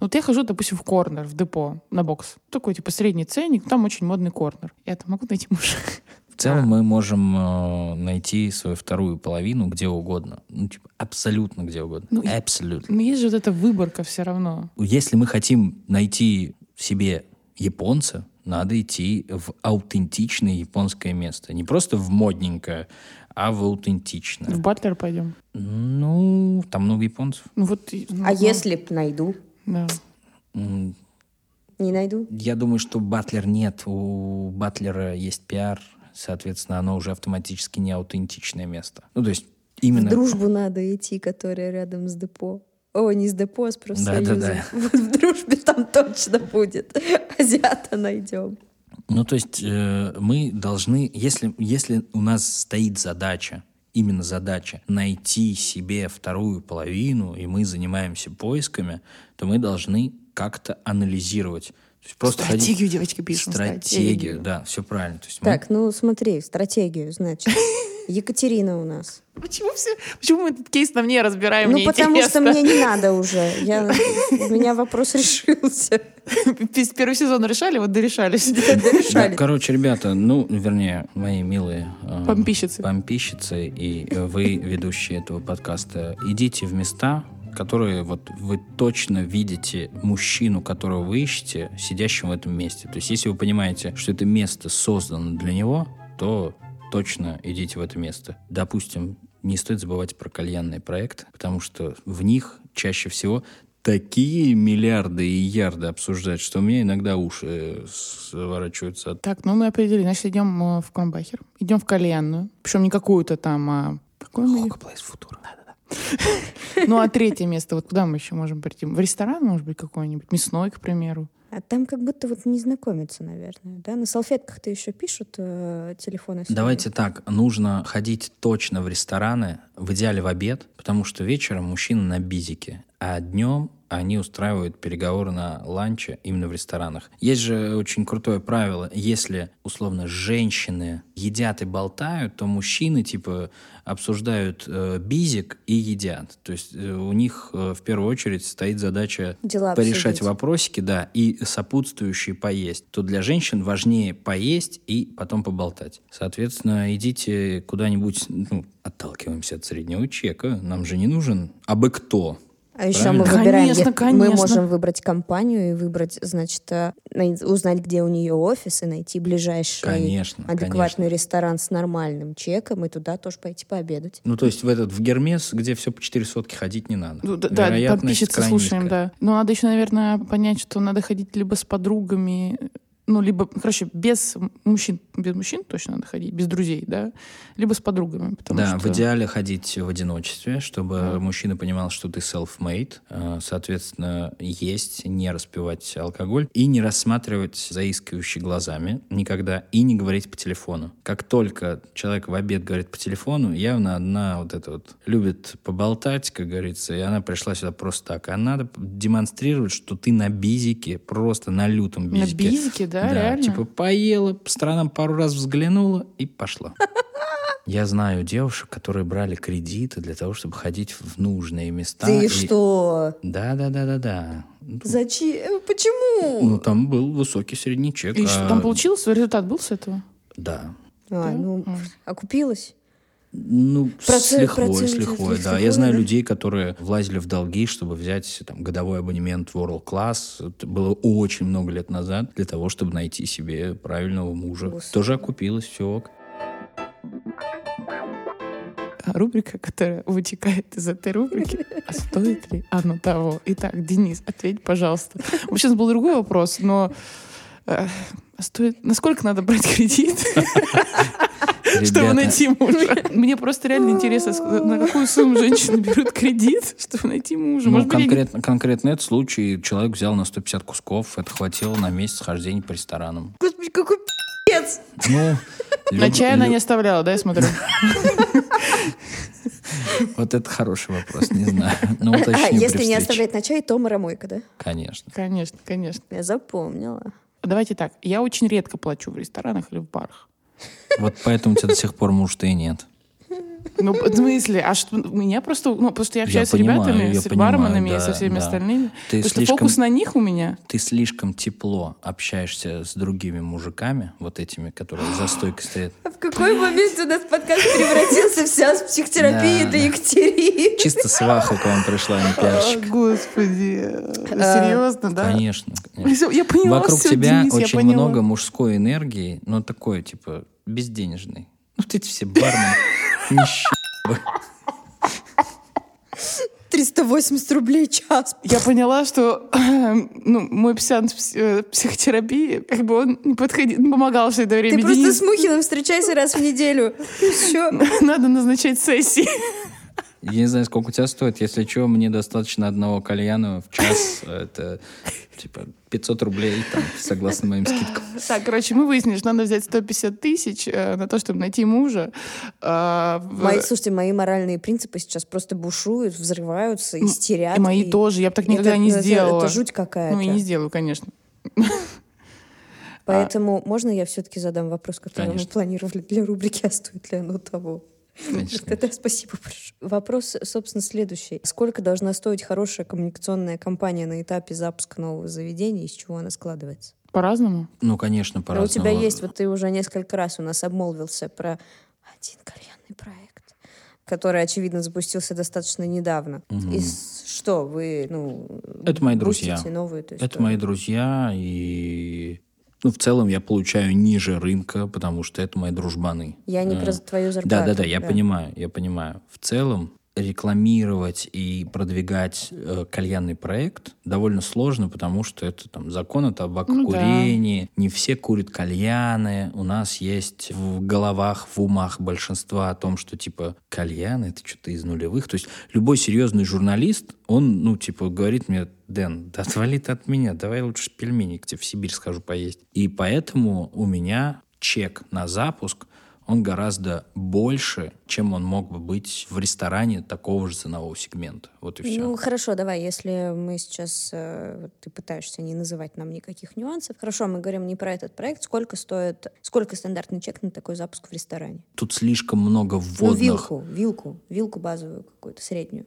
Вот я хожу, допустим, в корнер, в депо, на бокс. Такой, типа, средний ценник, там очень модный корнер. Я там могу найти мужа. В целом мы можем э, найти свою вторую половину где угодно. Ну, типа, абсолютно где угодно. Ну, абсолютно. Но есть же вот эта выборка все равно. Если мы хотим найти себе японца, надо идти в аутентичное японское место. Не просто в модненькое, а в аутентичное. В Батлер пойдем. Ну, там много японцев. Ну вот... ну, А ну, если б найду? Да. М, Не найду? Я думаю, что Батлер нет. У Батлера есть пиар, соответственно, оно уже автоматически не аутентичное место. Ну, то есть В именно... дружбу надо идти, которая рядом с депо. О, не из депо, а с профсоюза. Да-да-да. Вот в дружбе там точно будет. Азиата найдем. Ну, то есть э, мы должны, если, если у нас стоит задача, именно задача найти себе вторую половину, и мы занимаемся поисками, то мы должны как-то анализировать. То есть просто ходить- Стратегию, девочки, пишем. Стратегию, да, все правильно. То есть мы- Так, ну смотри, стратегию, значит. Екатерина у нас. Почему, все, почему мы этот кейс на мне разбираем? Ну, Мне потому что интересно. мне не надо уже. Я, у меня вопрос решился. Первый сезон решали, вот дорешались. Да, Решали. короче, ребята, ну, вернее, мои милые э, Помпищицы. помпищицы и э, вы, ведущие этого подкаста, идите в места, которые вот вы точно видите мужчину, которого вы ищете, сидящим в этом месте. То есть, если вы понимаете, что это место создано для него, то точно идите в это место. Допустим, не стоит забывать про кальянные проекты, потому что в них чаще всего такие миллиарды и ярды обсуждать, что у меня иногда уши э, сворачиваются от Так, ну мы определили. Значит, идем э, в Кромбахер. Идем в кальянную. Причем не какую-то там, а... Мы... Place Futura. Ну, а третье место, вот куда мы еще можем прийти? В ресторан, может быть, какой-нибудь? Мясной, к примеру. А там как будто вот не знакомятся, наверное. Да? На салфетках-то еще пишут э, телефоны. Давайте так, нужно ходить точно в рестораны, в идеале в обед, потому что вечером мужчины на бизике, а днем они устраивают переговоры на ланче именно в ресторанах. Есть же очень крутое правило, если, условно, женщины едят и болтают, то мужчины, типа, обсуждают э, бизик и едят. То есть э, у них э, в первую очередь стоит задача Дела порешать обсудить. вопросики, да, и сопутствующие поесть. То для женщин важнее поесть и потом поболтать. Соответственно, идите куда-нибудь, ну, отталкиваемся от среднего чека. Нам же не нужен абы кто. А еще Правильно? мы выбираем, Конечно, где- мы конечно. можем выбрать компанию и выбрать, значит, э, узнать, где у нее офис и найти ближайший Конечно, адекватный ресторан с нормальным чеком и туда тоже пойти пообедать. Ну, то есть в этот, в Гермес, где все по четыре сотки ходить не надо. Ну, да, подписчицы слушаем, да. Но надо еще, наверное, понять, что надо ходить либо с подругами, ну, либо, короче, без мужчин, без мужчин точно надо ходить, без друзей, да, либо с подругами, потому Да, что... в идеале ходить в одиночестве, чтобы мужчина понимал, что ты self-made, э, соответственно, есть, не распивать алкоголь и не рассматривать заискивающие глазами никогда и не говорить по телефону. Как только человек в обед говорит по телефону, явно одна вот эта вот любит поболтать, как говорится, и она пришла сюда просто так. А надо демонстрировать, что ты на бизике, просто на лютом На бизике. Бизике, да, реально? типа поела, по сторонам пару раз взглянула и пошла. Я знаю девушек, которые брали кредиты для того, чтобы ходить в нужные места. Ты и- что? Да, да, да, да, да. Ну, Зачем? Почему? Ну, там был высокий средний чек. И а- что там получилось? Результат был с этого? Да. А, ну, М. окупилась? Ну, с Процент- лихвой, с процент лихвой, с да. лихвой, Я знаю да? людей, которые влазили в долги, чтобы взять там, годовой абонемент в World Class. Это было очень много лет назад для того, чтобы найти себе правильного мужа. Господи. Тоже окупилось, все ок. А рубрика, которая вытекает из этой рубрики. А стоит ли оно того? Итак, Денис, ответь, пожалуйста. Вот сейчас был другой вопрос, но э, а стоит... Насколько надо брать кредит, чтобы найти мужа? Мне просто реально интересно, на какую сумму женщины берут кредит, чтобы найти мужа. Ну, конкретно, конкретно этот случай человек взял на 150 кусков, это хватило на месяц хождения по ресторанам. Господи, какой пи***ц! Ну, На чай она не оставляла, да, я смотрю? Вот это хороший вопрос, не знаю. Ну, А, уточню при если не оставлять на чай, то маромойка, да? Конечно. Конечно, конечно. Я запомнила. Давайте так, я очень редко плачу в ресторанах или в барах. Вот поэтому у тебя до сих пор мужа-то и нет. Ну, в смысле, а что, у меня просто, ну, потому что я Я общаюсь с понимаю, ребятами, я с понимаю, барменами и да, со всеми да. остальными. Ты Потому что слишком- фокус на них у меня. Ты слишком тепло общаешься с другими мужиками, вот этими, которые за стойкой стоят. А в какой момент у нас подкаст превратился в сеанс психотерапии Да, до. Екатерины? Чисто сваха к вам пришла, не пиарщик. Господи, серьезно, да? Конечно, Я поняла Вокруг тебя я очень много мужской энергии, но такой, типа, безденежный. Ну, вот эти все бармены. 380 рублей час. Я поняла, что ну, мой сеанс пс- э, психотерапии, как бы он не, подходил, не помогал все это время. Ты просто Денис, с Мухиным встречайся раз в неделю. Все. Надо назначать сессии. Я не знаю, сколько у тебя стоит. Если что, мне достаточно одного кальяна в час. Это типа 500 рублей, там, согласно моим скидкам. Так, короче, мы выяснили, что надо взять 150 тысяч э, на то, чтобы найти мужа. А, в- Мои, слушайте, мои моральные принципы сейчас просто бушуют, взрываются, истерят. И мои тоже. Я бы так никогда Это- не это- сделала. Это жуть какая-то. Ну, и не сделаю, конечно. Поэтому можно я все-таки задам вопрос, который Конечно. мы планировали для рубрики «А стоит ли оно того?» Конечно. Тогда спасибо большое. Вопрос, собственно, следующий. Сколько должна стоить хорошая коммуникационная кампания на этапе запуска нового заведения, из чего она складывается? По-разному. Ну, конечно, Ну, у по-разному. тебя есть, вот ты уже несколько раз у нас обмолвился про один кальянный проект, который, очевидно, запустился достаточно недавно. И с- что, вы, ну... Это мои друзья. эту Это мои друзья, и ну, в целом я получаю ниже рынка, потому что это мои дружбаны. Я не Э, про твою зарплату. Да, да, да, я понимаю, я понимаю. В целом рекламировать и продвигать э, кальянный проект довольно сложно, потому что это там закон о табакокурении, не все курят кальяны, у нас есть в головах, в умах большинства о том, что типа кальян это что-то из нулевых. То есть любой серьезный журналист, он, ну, типа, говорит мне, Дэн, да отвали ты от меня, давай лучше пельмени к тебе в Сибирь схожу поесть. И поэтому у меня чек на запуск он гораздо больше, чем он мог бы быть в ресторане такого же ценового сегмента. Вот и все. Ну, хорошо, давай, если мы сейчас... э, ты пытаешься не называть нам никаких нюансов. Хорошо, мы говорим не про этот проект. Сколько стоит... Сколько стандартный чек на такой запуск в ресторане? Тут слишком много Ну, вводных. вилку, вилку, вилку базовую какую-то, среднюю.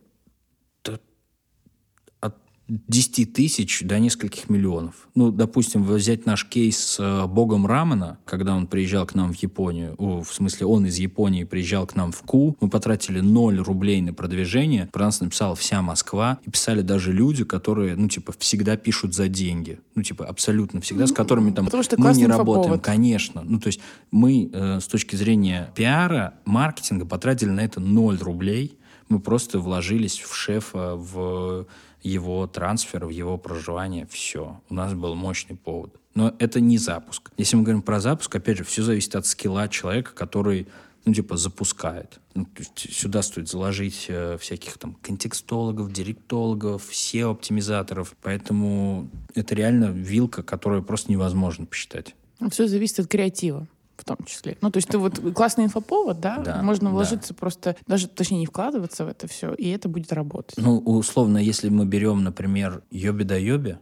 От 10 тысяч до нескольких миллионов. Ну, допустим, взять наш кейс с э, богом Рамана, когда он приезжал к нам в Японию, о, в смысле, он из Японии приезжал к нам в Ку, мы потратили 0 рублей на продвижение, про нас написала вся Москва, и писали даже люди, которые, ну, типа, всегда пишут за деньги. Ну, типа, абсолютно всегда, с которыми там потому что мы не работаем. инфоповод. Конечно. Ну, то есть мы э, с точки зрения пиара, маркетинга потратили на это 0 рублей. Мы просто вложились в шефа, в его трансфер, в его проживание. Все. У нас был мощный повод. Но это не запуск. Если мы говорим про запуск, опять же, все зависит от скилла человека, который ну, типа, запускает. Ну, то есть сюда стоит заложить э, всяких там контекстологов, директологов, SEO-оптимизаторов. Поэтому это реально вилка, которую просто невозможно посчитать. Все зависит от креатива в том числе. Ну, то есть ты вот классный инфоповод, да, Да, можно да. вложиться просто, даже, точнее, не вкладываться в это все, и это будет работать. Ну, условно, если мы берем, например, Йоби да Йоби,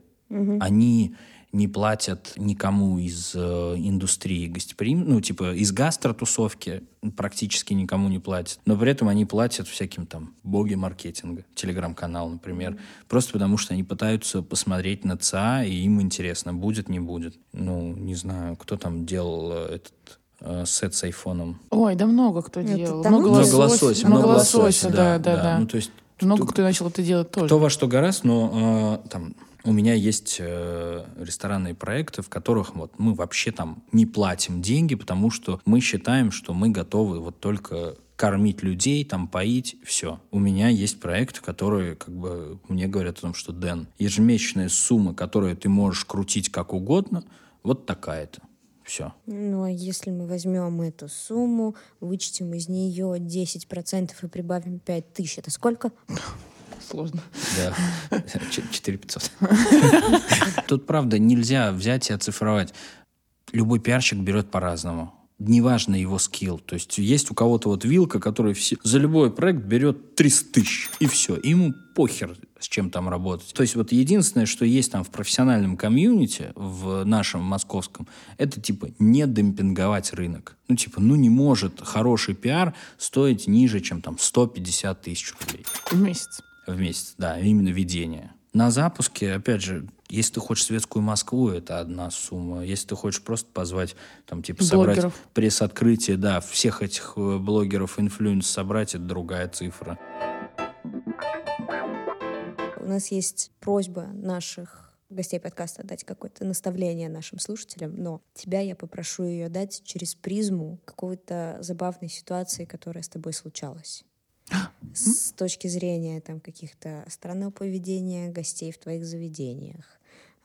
они не платят никому из э, индустрии гостеприимства, ну, типа, из гастротусовки практически никому не платят. Но при этом они платят всяким там боги маркетинга, телеграм-канал, например, просто потому что они пытаются посмотреть на ЦА, и им интересно, будет, не будет. Ну, не знаю, кто там делал э, этот э, сет с айфоном. Ой, да много кто Это делал. Много много Много лосося, лосося, много лосося, лосося, да, да, да. Ну, то есть Много тут- кто начал это делать тоже. Кто во что гораздо, но э, там у меня есть э, ресторанные проекты, в которых вот мы вообще там не платим деньги, потому что мы считаем, что мы готовы вот только кормить людей, там поить, все. У меня есть проекты, которые как бы мне говорят о том, что Дэн, ежемесячная сумма, которую ты можешь крутить как угодно, вот такая-то. Все. Ну, а если мы возьмем эту сумму, вычтем из нее 10% и прибавим 5 тысяч, это сколько? Сложно. Да, 4 500. Тут, правда, нельзя взять и оцифровать. Любой пиарщик берет по-разному. Неважно его скилл. То есть есть у кого-то вот вилка, который все, за любой проект берет 300 тысяч, и все. И ему похер, с чем там работать. То есть вот единственное, что есть там в профессиональном комьюнити, в нашем московском, это типа не демпинговать рынок. Ну типа, ну не может хороший пиар стоить ниже, чем там 150 тысяч рублей В месяц. В месяц, да, именно ведение. На запуске, опять же, если ты хочешь светскую Москву, это одна сумма. Если ты хочешь просто позвать, там, типа, собрать Блогеров. пресс-открытие, да, всех этих э, блогеров, influence собрать, это другая цифра. У нас есть просьба наших гостей подкаста дать какое-то наставление нашим слушателям, но тебя я попрошу ее дать через призму какой-то забавной ситуации, которая с тобой случалась. С точки зрения там каких-то странного поведения гостей в твоих заведениях,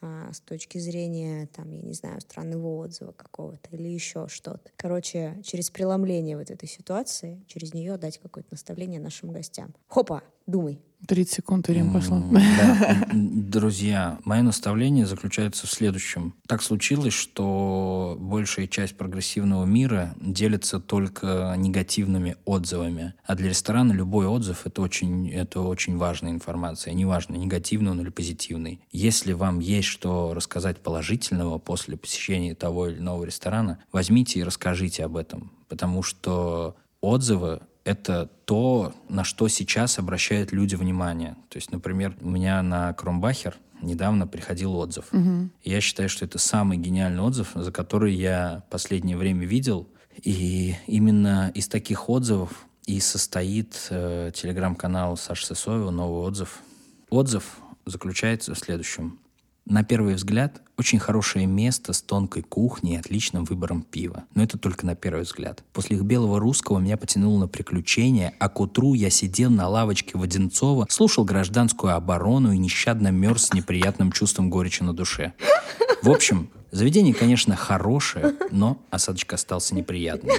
а, с точки зрения, там, я не знаю, странного отзыва какого-то или еще что-то. Короче, через преломление вот этой ситуации, через нее дать какое-то наставление нашим гостям. Хопа, думай. 30 секунд, и Рим пошло. Да. Друзья, мое наставление заключается в следующем. Так случилось, что большая часть прогрессивного мира делится только негативными отзывами. А для ресторана любой отзыв это очень, это очень важная информация. Неважно, негативный он или позитивный. Если вам есть что рассказать положительного после посещения того или иного ресторана, возьмите и расскажите об этом. Потому что отзывы это то, на что сейчас обращают люди внимание. То есть, например, у меня на Кромбахер недавно приходил отзыв. И Я считаю, что это самый гениальный отзыв, за который я последнее время видел. И именно из таких отзывов и состоит э, телеграм-канал Саши Сысоева «Новый отзыв». Отзыв заключается в следующем. На первый взгляд, очень хорошее место с тонкой кухней и отличным выбором пива. Но это только на первый взгляд. После их белого русского меня потянуло на приключения, а к утру я сидел на лавочке в Одинцово, слушал гражданскую оборону и нещадно мерз с неприятным чувством горечи на душе. В общем, заведение, конечно, хорошее, но осадочка остался неприятный.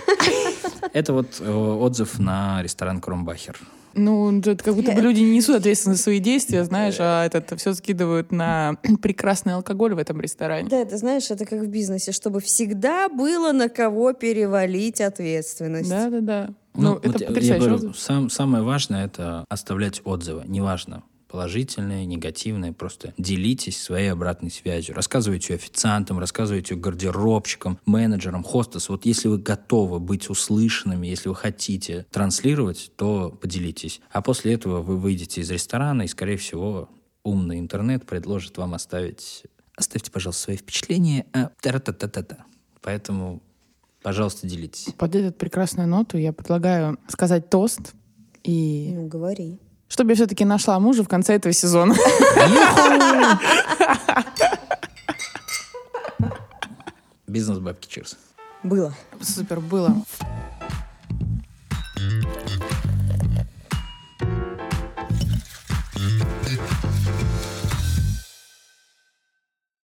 Это вот э, отзыв на ресторан Кромбахер. Ну, это как будто бы люди не несут ответственность за свои действия, знаешь, а этот все скидывают на прекрасный алкоголь в этом ресторане. Да, это знаешь, это как в бизнесе, чтобы всегда было на кого перевалить ответственность. Да, да, да. Ну, вот это я- я говорю, сам- самое важное это оставлять отзывы. Неважно, положительные, негативные, просто делитесь своей обратной связью. Рассказывайте официантам, рассказывайте гардеробщикам, менеджерам, хостес. Вот если вы готовы быть услышанными, если вы хотите транслировать, то поделитесь. А после этого вы выйдете из ресторана, и, скорее всего, умный интернет предложит вам оставить... Оставьте, пожалуйста, свои впечатления. А, та-ра-та-та-та-та. Поэтому, пожалуйста, делитесь. Под эту прекрасную ноту я предлагаю сказать тост. И Ну, говори. Чтобы я все-таки нашла мужа в конце этого сезона. Бизнес бабки, чирс. Было. Супер было.